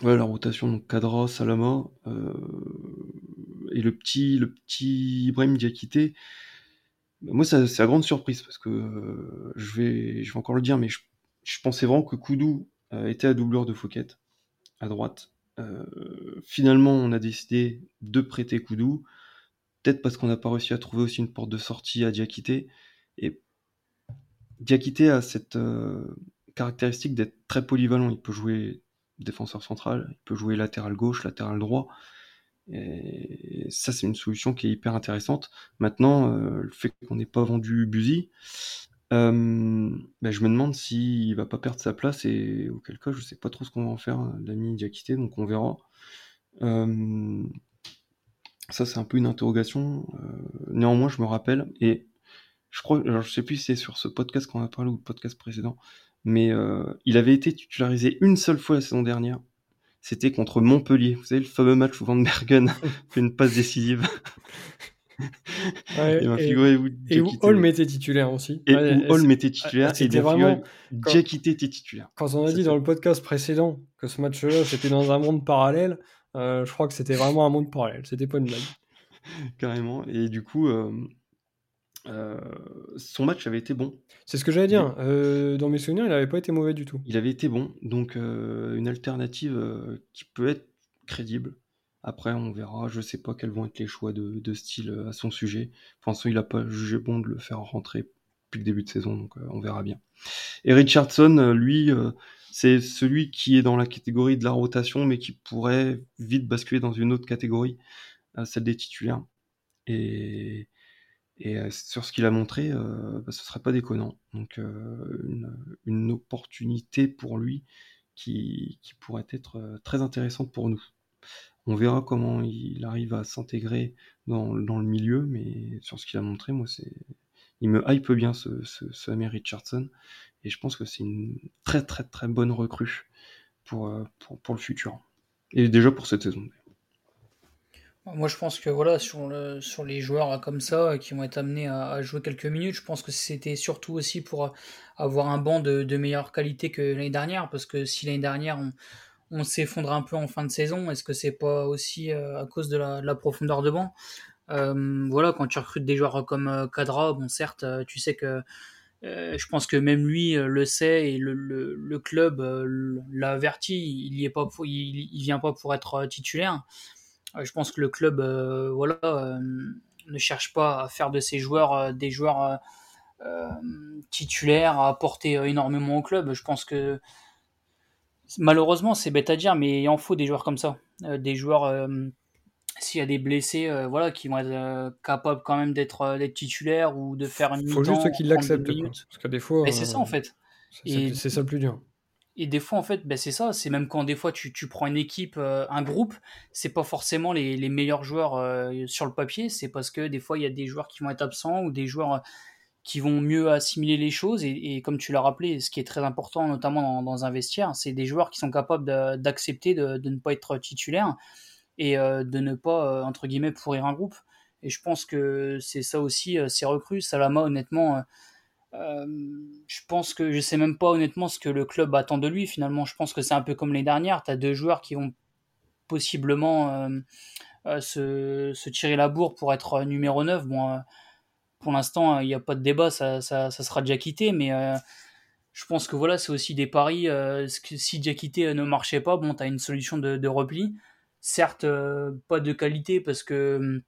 la rotation, donc Kadra, Salama, euh, et le petit, le petit Ibrahim Diakité. Moi, c'est la grande surprise parce que euh, je, vais, je vais encore le dire, mais je, pensais vraiment que Koudou était à doubleur de Fouquet à droite. finalement, on a décidé de prêter Koudou, peut-être parce qu'on n'a pas réussi à trouver aussi une porte de sortie à Diakité. Et Diakité a cette, caractéristique d'être très polyvalent. Il peut jouer défenseur central, il peut jouer latéral gauche, latéral droit. Et ça, c'est une solution qui est hyper intéressante. Maintenant, euh, le fait qu'on n'ait pas vendu Buzy, euh, ben, je me demande s'il va pas perdre sa place et auquel cas, je sais pas trop ce qu'on va en faire l'ami Diakité, donc on verra. Euh, ça, c'est un peu une interrogation. néanmoins, je me rappelle, et je crois, alors je sais plus si c'est sur ce podcast qu'on a parlé ou le podcast précédent, mais euh, il avait été titularisé une seule fois la saison dernière. C'était contre Montpellier. Vous savez, le fameux match où Van Bergen fait une passe décisive. et, et, où Holm était titulaire aussi. Et où Holm était titulaire. C'était vraiment. Diakité était titulaire. Quand on a dit dans le podcast précédent que ce match-là, c'était dans un monde parallèle, euh, je crois que c'était vraiment un monde parallèle. C'était pas une blague. Carrément. Et du coup, euh, son match avait été bon. C'est ce que j'allais dire. dans mes souvenirs, il n'avait pas été mauvais du tout. Il avait été bon, donc une alternative qui peut être crédible. Après, on verra. Je sais pas quels vont être les choix de, style à son sujet. Enfin, il a pas jugé bon de le faire rentrer depuis le début de saison, donc on verra bien. Et Richardson, lui, c'est celui qui est dans la catégorie de la rotation, mais qui pourrait vite basculer dans une autre catégorie, celle des titulaires. Et, sur ce qu'il a montré, bah, ce serait pas déconnant. Donc une, opportunité pour lui qui, pourrait être très intéressante pour nous. On verra comment il arrive à s'intégrer dans, le milieu, mais sur ce qu'il a montré, moi, il me hype bien ce, ce, ce Richardson. Et je pense que c'est une très très très bonne recrue pour, euh, pour, le futur. Et déjà pour cette saison. Moi, je pense que voilà, sur, le, sur les joueurs comme ça qui vont être amenés à, jouer quelques minutes, je pense que c'était surtout aussi pour avoir un banc de, meilleure qualité que l'année dernière. Parce que si l'année dernière, on, on s'effondre un peu en fin de saison, est-ce que c'est pas aussi euh, à cause de la, profondeur de banc? Euh, Voilà, quand tu recrutes des joueurs comme Cadra, bon, certes, tu sais que euh, je pense que même lui euh, le sait et le, club euh, l'a averti. Il y est pas, il, vient pas pour être titulaire. Je pense que le club, voilà, ne cherche pas à faire de ses joueurs des joueurs titulaires, à apporter énormément au club. Je pense que malheureusement, c'est bête à dire, mais il en faut des joueurs comme ça, des joueurs s'il y a des blessés euh, voilà, qui vont être euh, capables quand même d'être euh, titulaires ou de faire une Il faut juste qu'ils l'acceptent. Parce que des fois. c'est ça en fait. C'est ça le plus dur. Et des fois, en fait, ben c'est ça. C'est même quand des fois tu, tu prends une équipe, un groupe, c'est pas forcément les, les meilleurs joueurs sur le papier. C'est parce que des fois, il y a des joueurs qui vont être absents ou des joueurs qui vont mieux assimiler les choses. Et, comme tu l'as rappelé, ce qui est très important, notamment dans, dans un vestiaire, c'est des joueurs qui sont capables d'accepter de, de, ne pas être titulaires et euh, de ne pas, euh, entre guillemets, pourrir un groupe. Et je pense que c'est ça aussi, euh, c'est recrues. Salama, honnêtement, je pense que je sais même pas honnêtement ce que le club attend de lui finalement. Je pense que c'est un peu comme les dernières. Tu as deux joueurs qui vont possiblement se, se, tirer la bourre pour être numéro 9. Bon, pour l'instant, il n'y a pas de débat, ça, ça, sera déjà quitté, mais je pense que voilà, c'est aussi des paris. si Diakité ne marchait pas, bon, tu as une solution de, repli certes euh, pas de qualité parce que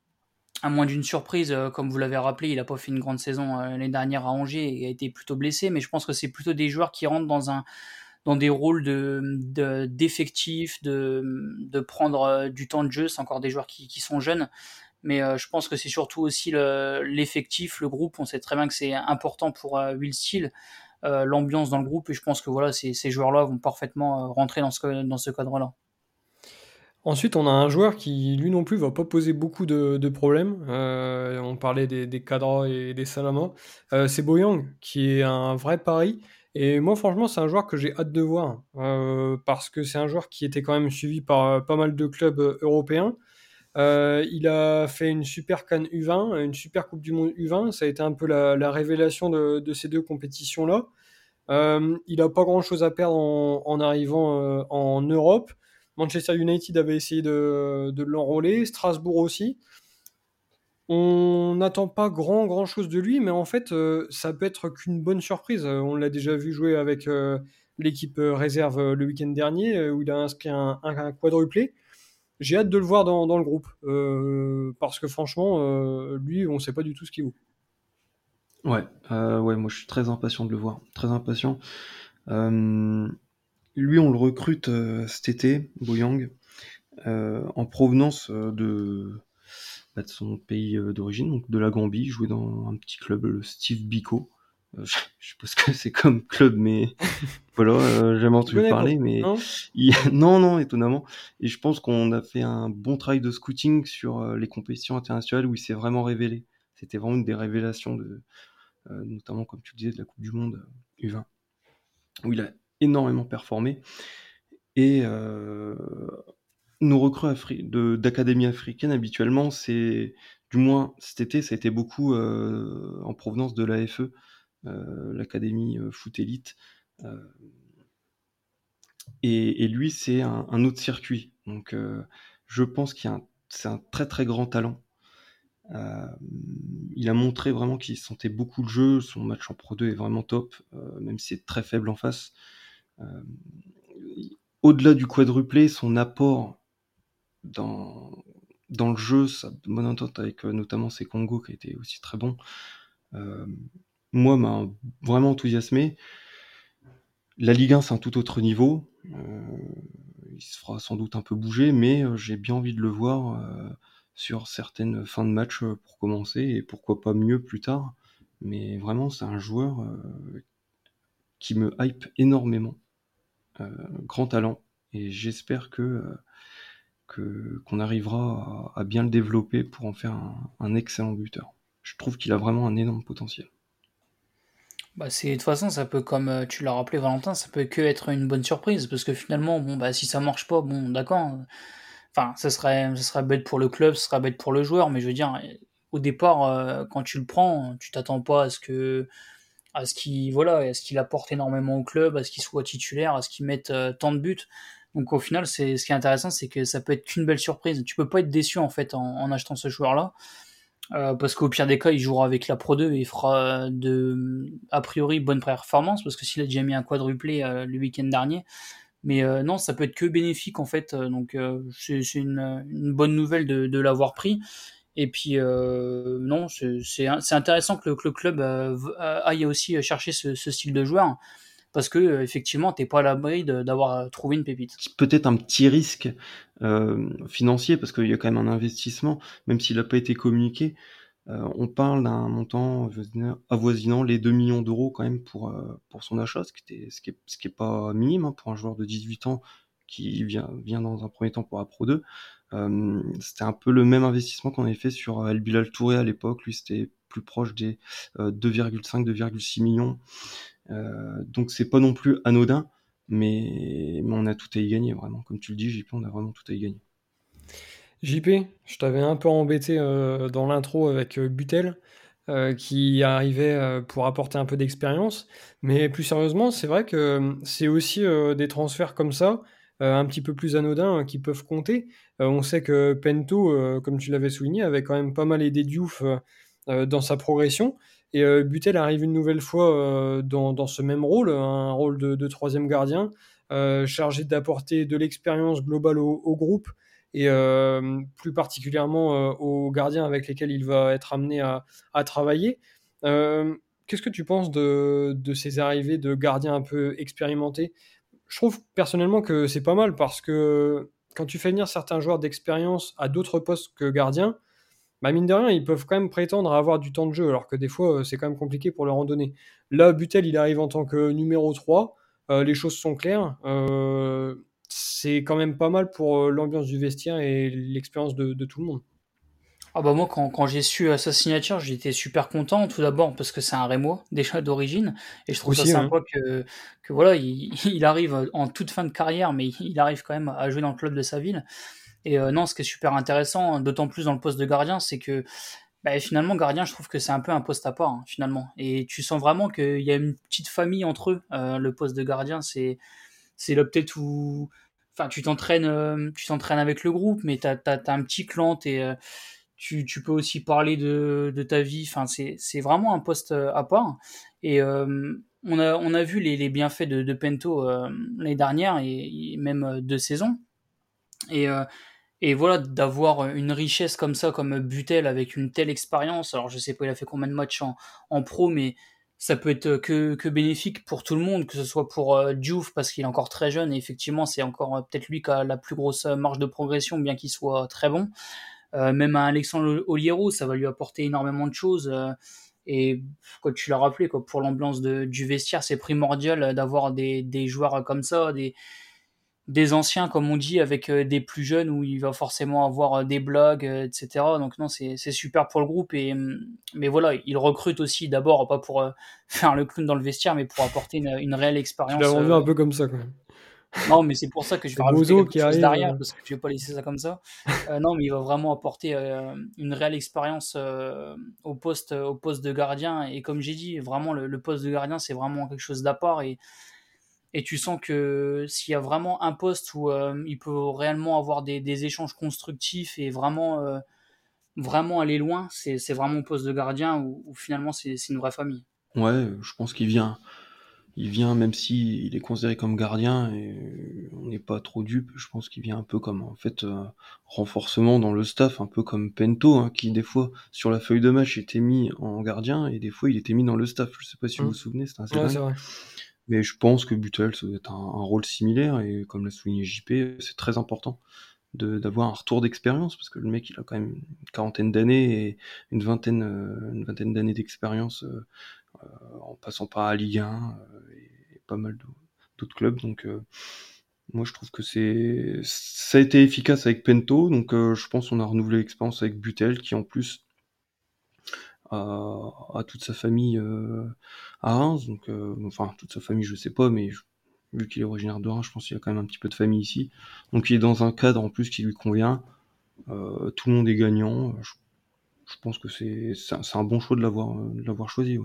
à moins d'une surprise, euh, comme vous l'avez rappelé, il n'a pas fait une grande saison euh, l'année dernière à Angers et a été plutôt blessé, mais je pense que c'est plutôt des joueurs qui rentrent dans des rôles de d'effectifs, de, prendre du temps de jeu. C'est encore des joueurs qui, qui sont jeunes, mais je pense que c'est surtout aussi l'effectif, le, groupe. On sait très bien que c'est important pour Will Steele, l'ambiance dans le groupe, et je pense que voilà, ces, ces joueurs-là vont parfaitement rentrer dans ce, dans ce cadre-là. Ensuite, on a un joueur qui, lui non plus, va pas poser beaucoup de, problèmes. Euh, on parlait des, des cadres et des Salama. Euh, c'est Boyang, qui est un vrai pari. Et moi, franchement, c'est un joueur que j'ai hâte de voir. Euh, parce que c'est un joueur qui était quand même suivi par pas mal de clubs européens. il a fait une super Cannes U20, une super Coupe du Monde U20. Ça a été un peu la, révélation de, ces deux compétitions-là. il n'a pas grand-chose à perdre en arrivant en Europe. Manchester United avait essayé de, l'enrôler, Strasbourg aussi. On n'attend pas grand grand chose de lui, mais en fait, euh, ça peut être qu'une bonne surprise. Euh, on l'a déjà vu jouer avec euh, l'équipe réserve le week-end dernier, où il a inscrit un, quadruplé. J'ai hâte de le voir dans, le groupe, parce que franchement, lui, on ne sait pas du tout ce qu'il vaut. Ouais, ouais, moi je suis très impatient de le voir, très impatient. Lui, on le recrute euh, cet été, Boyang, euh, en provenance euh, de, bah, de son pays d'origine, donc de la Gambie, joué dans un petit club, le Steve Biko. je, sais pas ce que c'est comme club, mais voilà, euh, jamais entendu parler, mais non, non, non, étonnamment. Et je pense qu'on a fait un bon travail de scouting sur les compétitions internationales où il s'est vraiment révélé. C'était vraiment une des révélations de, notamment comme tu disais, de la Coupe du Monde U20, où il a énormément performé. Et euh, nos recrues d'académie africaine, habituellement, c'est, du moins cet été, ça a été beaucoup euh, en provenance de l'AFE, euh, l'Académie Foot Elite. Et, lui, c'est un, autre circuit. Donc, je pense qu'il c'est un très très grand talent. il a montré vraiment qu'il sentait beaucoup le jeu. Son match en Pro 2 est vraiment top, même si c'est très faible en face. Au-delà du quadruplé, son apport dans, dans le jeu, sa bonne entente avec notamment ses Congo qui a été aussi très bon, moi m'a vraiment enthousiasmé. La Ligue 1, c'est un tout autre niveau. il se fera sans doute un peu bouger, mais j'ai bien envie de le voir sur certaines fins de match euh, pour commencer et pourquoi pas mieux plus tard. Mais vraiment, c'est un joueur euh, qui me hype énormément. Euh, grand talent. Et j'espère que qu'on arrivera à, bien le développer pour en faire un, excellent buteur. Je trouve qu'il a vraiment un énorme potentiel. Bah de toute façon ça peut comme tu l'as rappelé Valentin ça peut que être une bonne surprise parce que finalement bon bah si ça marche pas bon d'accord Enfin, ça serait, ça bête pour le club, ce serait bête pour le joueur, mais je veux dire, au départ, euh, quand tu le prends, tu t'attends pas à ce que à ce qu'il voilà, à ce qu'il apporte énormément au club, à ce qu'il soit titulaire, à ce qu'il mette euh, tant de buts. Donc au final, c'est ce qui est intéressant, c'est que ça peut être qu'une belle surprise. Tu peux pas être déçu en fait en, achetant ce joueur-là, euh, parce qu'au pire des cas, il jouera avec la Pro 2 et fera de a priori bonne performance, parce que s'il a déjà mis un quadruplé le week-end dernier, mais euh, non, ça peut être que bénéfique en fait. Euh, donc euh, c'est une, une, bonne nouvelle de, de l'avoir pris. Et puis non, c'est intéressant que le, que le club aille aussi chercher ce, style de joueur parce que effectivement t'es pas à l'abri d'avoir trouvé une pépite. Peut-être un petit risque euh, financier parce qu'il y a quand même un investissement, même s'il n'a pas été communiqué. Euh, on parle d'un montant avoisinant les 2 millions d'euros quand même pour, euh, son achat, ce qui, était, ce, qui est, ce qui est pas minime hein, pour un joueur de 18 ans qui vient, vient dans un premier temps pour la Pro 2. Euh, c'était un peu le même investissement qu'on avait fait sur El Bilal Touré à l'époque. Lui, c'était plus proche des 2,5, 2,6 millions. donc c'est pas non plus anodin, mais, on a tout à y gagner vraiment. Comme tu le dis, JP, on a vraiment tout à y gagner. JP, je t'avais un peu embêté euh, dans l'intro avec euh, Butel, euh, qui arrivait pour apporter un peu d'expérience. Mais plus sérieusement, c'est vrai que c'est aussi des transferts comme ça, un petit peu plus anodins, qui peuvent compter. on sait que Pento, comme tu l'avais souligné, avait quand même pas mal aidé Diouf dans sa progression. Et Butel arrive une nouvelle fois dans, ce même rôle, un rôle de, troisième gardien, chargé d'apporter de l'expérience globale au groupe et euh, plus particulièrement euh, aux gardiens avec lesquels il va être amené à, travailler. Euh, qu'est-ce que tu penses de, ces arrivées de gardiens un peu expérimentés Je trouve personnellement que c'est pas mal parce que quand tu fais venir certains joueurs d'expérience à d'autres postes que gardiens, bah mine de rien, ils peuvent quand même prétendre à avoir du temps de jeu, alors que des fois, c'est quand même compliqué pour leur en donner. Là, Butel, il arrive en tant que numéro 3, les choses sont claires c'est quand même pas mal pour euh, l'ambiance du vestiaire et l'expérience de, tout le monde. Ah bah moi quand, j'ai su euh, sa signature j'étais super content tout d'abord parce que c'est un Rémois déjà d'origine. Et je trouve ça sympa que, que voilà il, arrive en toute fin de carrière mais il arrive quand même à jouer dans le club de sa ville. Et euh, non ce qui est super intéressant d'autant plus dans le poste de gardien c'est que bah, finalement gardien je trouve que c'est un peu un poste à part hein, finalement. Et tu sens vraiment qu'il y a une petite famille entre eux le poste de gardien c'est c'est là peut-être où enfin tu t'entraînes euh, tu t'entraînes avec le groupe mais tu as, un petit clan euh, tu, tu, peux aussi parler de, de ta vie. Enfin c'est, vraiment un poste euh, à part. Et on a on a vu les, les bienfaits de, de Pento l'année dernière et, même deux saisons. Et et voilà d'avoir une richesse comme ça comme Butel avec une telle expérience. Alors je sais pas il a fait combien de matchs en, en pro mais ça peut être que, que bénéfique pour tout le monde, que ce soit pour euh, Diouf parce qu'il est encore très jeune. Et effectivement c'est encore euh, peut-être lui qui a la plus grosse euh, marge de progression bien qu'il soit très bon. Euh, même à Alexandre Oliero, ça va lui apporter énormément de choses. et quand tu l'as rappelé, quoi, pour l'ambiance du vestiaire, c'est primordial d'avoir des, des joueurs comme ça, des, des anciens, comme on dit, avec euh, des plus jeunes où il va forcément avoir euh, des blogs, euh, etc. Donc non, c'est super pour le groupe. Et, hum, mais voilà, il recrute aussi d'abord, pas pour faire le clown dans le vestiaire, mais pour apporter une, réelle expérience. Tu l'as vendu un peu comme ça quand même. Non, mais c'est pour ça que je vais rajouter quelque chose derrière, parce que je vais pas laisser ça comme ça. non, mais il va vraiment apporter une réelle expérience au poste, au poste de gardien. Et comme j'ai dit, vraiment le, le, poste de gardien, c'est vraiment quelque chose d'à part. Et et tu sens que s'il y a vraiment un poste où euh, il peut réellement avoir des, des, échanges constructifs et vraiment euh, vraiment aller loin, c'est vraiment au poste de gardien où, finalement c'est une vraie famille. Ouais, je pense qu'il vient, il vient même si il est considéré comme gardien et on n'est pas trop dupe. Je pense qu'il vient un peu comme en fait euh, renforcement dans le staff, un peu comme Pento, hein, qui des fois sur la feuille de match était mis en gardien et des fois il était mis dans le staff. Je sais pas si vous mmh. vous souvenez, c'est assez ouais, Mais je pense que Butel ça doit être un, un, rôle similaire et comme l'a souligné JP, c'est très important d'avoir un retour d'expérience parce que le mec il a quand même une quarantaine d'années et une vingtaine euh, une vingtaine d'années d'expérience euh, euh, en passant par Ligue 1 et, pas mal d'autres clubs donc moi je trouve que c'est ça a été efficace avec Pento donc je pense qu'on a renouvelé l'expérience avec Butel qui en plus a, toute sa famille à Reims donc enfin toute sa famille je sais pas mais vu qu'il est originaire de Reims, je pense qu'il a quand même un petit peu de famille ici. Donc il est dans un cadre en plus qui lui convient. Euh, tout le monde est gagnant. Je, pense que c'est un, bon choix de l'avoir choisi.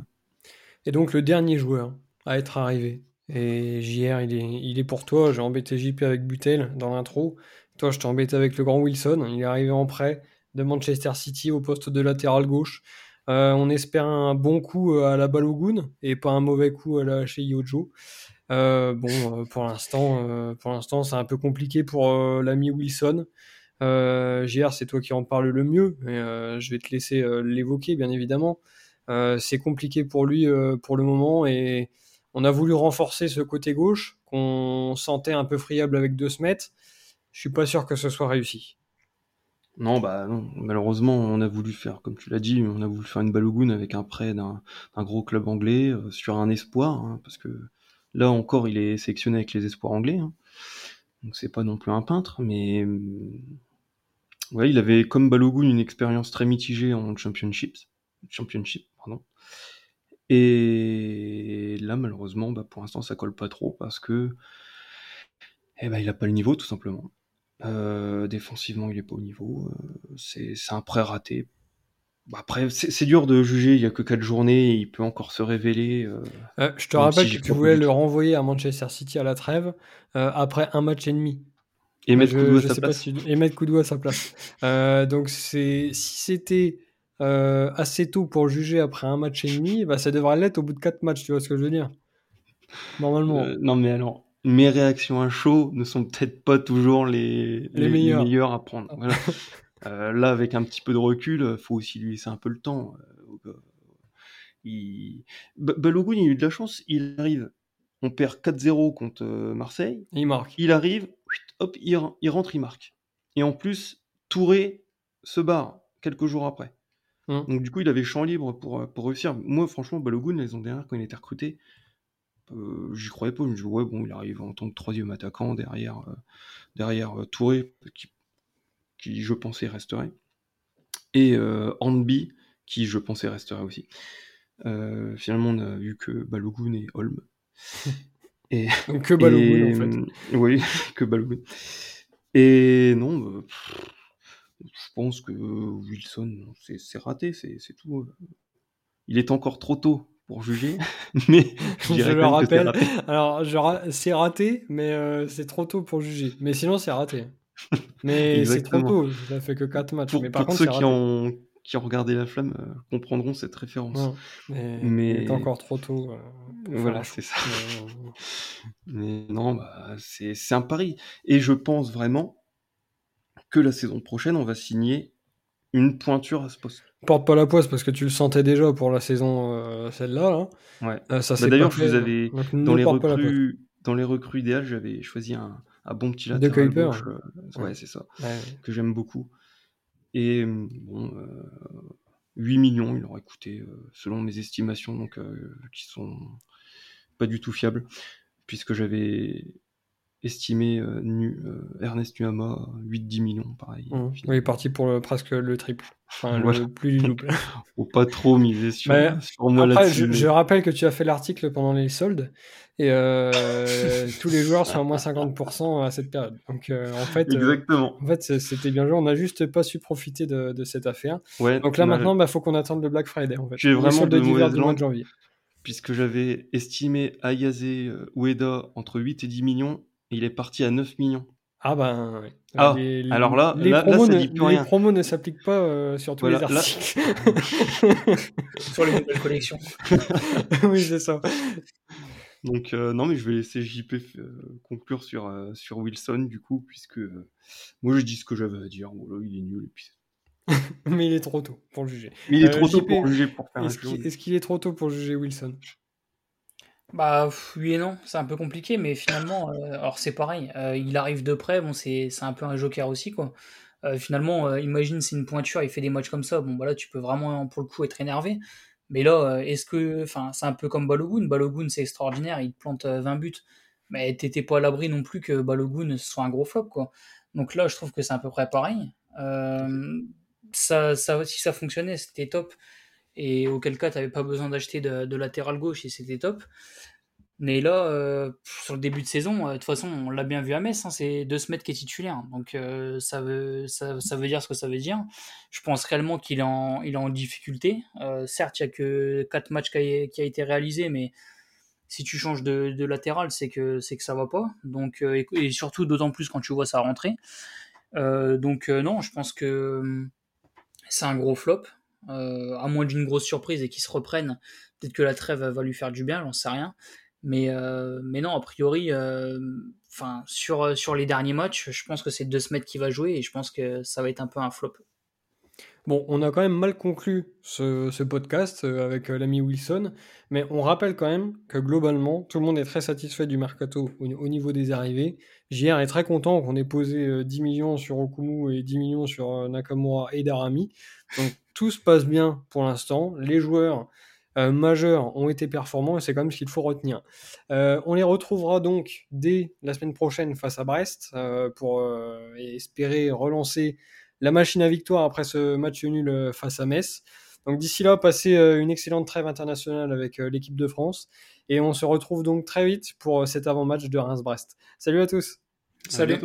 Et donc le dernier joueur à être arrivé. Et JR, il est, il est pour toi. J'ai embêté JP avec Butel dans l'intro. Toi, je t'ai avec le grand Wilson. Il est arrivé en prêt de Manchester City au poste de latéral gauche. Euh, on espère un bon coup à la Balogun et pas un mauvais coup à la chez Yojo. Euh, bon, euh, pour l'instant, euh, pour l'instant, c'est un peu compliqué pour l'ami Wilson. JR, c'est toi qui en parles le mieux, mais je vais te laisser l'évoquer, bien évidemment. C'est compliqué pour lui pour le moment et on a voulu renforcer ce côté gauche qu'on sentait un peu friable avec deux semaines. Je suis pas sûr que ce soit réussi. Non, bah non. Malheureusement, on a voulu faire, comme tu l'as dit, on a voulu faire une balogoune avec un prêt d'un gros club anglais sur un espoir, hein, parce que Là encore, il est sélectionné avec les espoirs anglais. Hein. Donc c'est pas non plus un peintre, mais euh, ouais, il avait comme Balogun une expérience très mitigée en championships, championship. Et là, malheureusement, bah, pour l'instant, ça colle pas trop parce que eh ben, il a pas le niveau, tout simplement. Euh, défensivement, il est pas au niveau. Euh, c'est un prêt raté bah, après, c'est dur de juger, il y a que 4 journées, il peut encore se révéler. Euh, euh, je te rappelle que tu voulais le renvoyer à Manchester City à la trêve après un match et demi. Et mettre Koudou à sa place. et mettre à sa place. donc si c'était assez tôt pour juger après un match et demi, bah, ça devrait l'être au bout de 4 matchs, tu vois ce que je veux dire? Normalement. non mais alors, mes réactions à chaud ne sont peut-être pas toujours les, les, meilleures. à prendre. Voilà. Euh, là, avec un petit peu de recul, euh, faut aussi lui laisser un peu le temps. Euh, il... Balogun, il a eu de la chance, il arrive, on perd 4-0 contre Marseille. Il marque. Il arrive, hop, il, rentre, il marque. Et en plus, Touré se barre quelques jours après. Hum. Donc du coup, il avait champ libre pour, pour réussir. Moi, franchement, Balogun, la saison dernière, quand il était recruté, j'y croyais pas. Je me disais, ouais, bon, il arrive en tant que troisième attaquant derrière, derrière Touré, qui qui je pensais resterait, et euh, qui je pensais resterait aussi. Euh, finalement, on a vu que Balogun et Holm. Et, que Balogun, en fait. Oui, que Balogun. Et non, bah, je pense que Wilson, c'est raté, c'est tout. Il est encore trop tôt pour juger, mais je, le rappelle. Alors, c'est raté, mais euh, c'est trop tôt pour juger. Mais sinon, c'est raté. Mais c'est trop tôt, ça fait que 4 matchs. Pour, mais par contre, ceux qui ont, qui ont regardé la flamme euh, comprendront cette référence. mais, mais... c'est encore trop tôt. Euh, voilà, c'est ça. mais non, bah, c'est un pari. Et je pense vraiment que la saison prochaine, on va signer une pointure à ce poste. Porte pas la poisse parce que tu le sentais déjà pour la saison euh, celle-là. Ouais. Bah, d'ailleurs, je vous avais dans les recrues, dans les recrues idéales, j'avais choisi un, un bon petit latéral de gauche. Euh, ouais, c'est ça. Que j'aime beaucoup. Et bon, 8 euh, millions, il aurait coûté, euh, selon mes estimations, donc qui sont pas du tout fiables, puisque j'avais estimé nu, Ernest Nuama 8-10 millions, pareil. Mmh. Il est parti pour presque le triple. Enfin, le plus du double. Faut pas trop miser sur, moi après, je, je, rappelle que tu as fait l'article pendant les soldes et euh, tous les joueurs sont à moins 50% à cette période. Donc euh, en fait, euh, Exactement. en fait c'était bien joué. On n'a juste pas su profiter de, de cette affaire. Ouais, Donc là maintenant, il bah, faut qu'on attende le Black Friday. En fait. J'ai vraiment de mauvaise mois de janvier. Puisque j'avais estimé Ayase Ueda entre 8 et 10 millions, il est parti à 9 millions. Ah ben, ah, alors là, les, là, promos, ça ne, dit plus rien. les promos ne s'appliquent pas euh, sur tous les articles. sur les nouvelles collections. oui, c'est ça. Donc euh, non, mais je vais laisser JP euh, conclure sur, sur Wilson du coup, puisque moi je dis ce que j'avais à dire. Voilà, il est nul et puis mais il est trop tôt pour le juger. Mais il est trop tôt pour juger pour faire Est-ce qu'il est trop tôt pour juger Wilson? Bah oui et non, c'est un peu compliqué, mais finalement, euh, alors c'est pareil, euh, il arrive de près, bon c'est un peu un joker aussi quoi. Euh, finalement, imagine c'est une pointure, il fait des matchs comme ça, bon bah là tu peux vraiment pour le coup être énervé. Mais là, est-ce que, enfin c'est un peu comme Balogun, Balogun c'est extraordinaire, il plante 20 buts, mais t'étais pas à l'abri non plus que Balogun soit un gros flop quoi. Donc là je trouve que c'est à peu près pareil. ça, ça, si ça fonctionnait, c'était top et auquel cas tu n'avais pas besoin d'acheter de, latéral gauche et c'était top. Mais là, euh, sur le début de saison, euh, de toute façon, on l'a bien vu à Metz, hein, c'est De Smet qui est titulaire. Donc euh, ça, veut, ça, veut dire ce que ça veut dire. Je pense réellement qu'il est, en, il est en difficulté. certes, il n'y a que 4 matchs qui a, qui a, été réalisé, mais si tu changes de, latéral, c'est que, c'est que ça va pas. Donc, et, surtout, d'autant plus quand tu vois sa rentrée. donc non, je pense que c'est un gros flop. Euh, à moins d'une grosse surprise et qu'il se reprenne. Peut-être que la trêve va lui faire du bien, j'en sais rien. Mais, euh, mais non, a priori, euh, sur, les derniers matchs, je pense que c'est deux semaines qui va jouer et je pense que ça va être un peu un flop. Bon, on a quand même mal conclu ce, podcast avec l'ami Wilson, mais on rappelle quand même que globalement, tout le monde est très satisfait du mercato au, niveau des arrivées. JR est très content qu'on ait posé 10 millions sur Okumu et 10 millions sur Nakamura et Darami. Donc tout se passe bien pour l'instant. Les joueurs euh, majeurs ont été performants et c'est quand même ce qu'il faut retenir. Euh, on les retrouvera donc dès la semaine prochaine face à Brest euh, pour espérer relancer la machine à victoire après ce match nul face à Metz. Donc d'ici là, passez une excellente trêve internationale avec l'équipe de France et on se retrouve donc très vite pour cet avant-match de Reims-Brest. Salut à tous. Salut.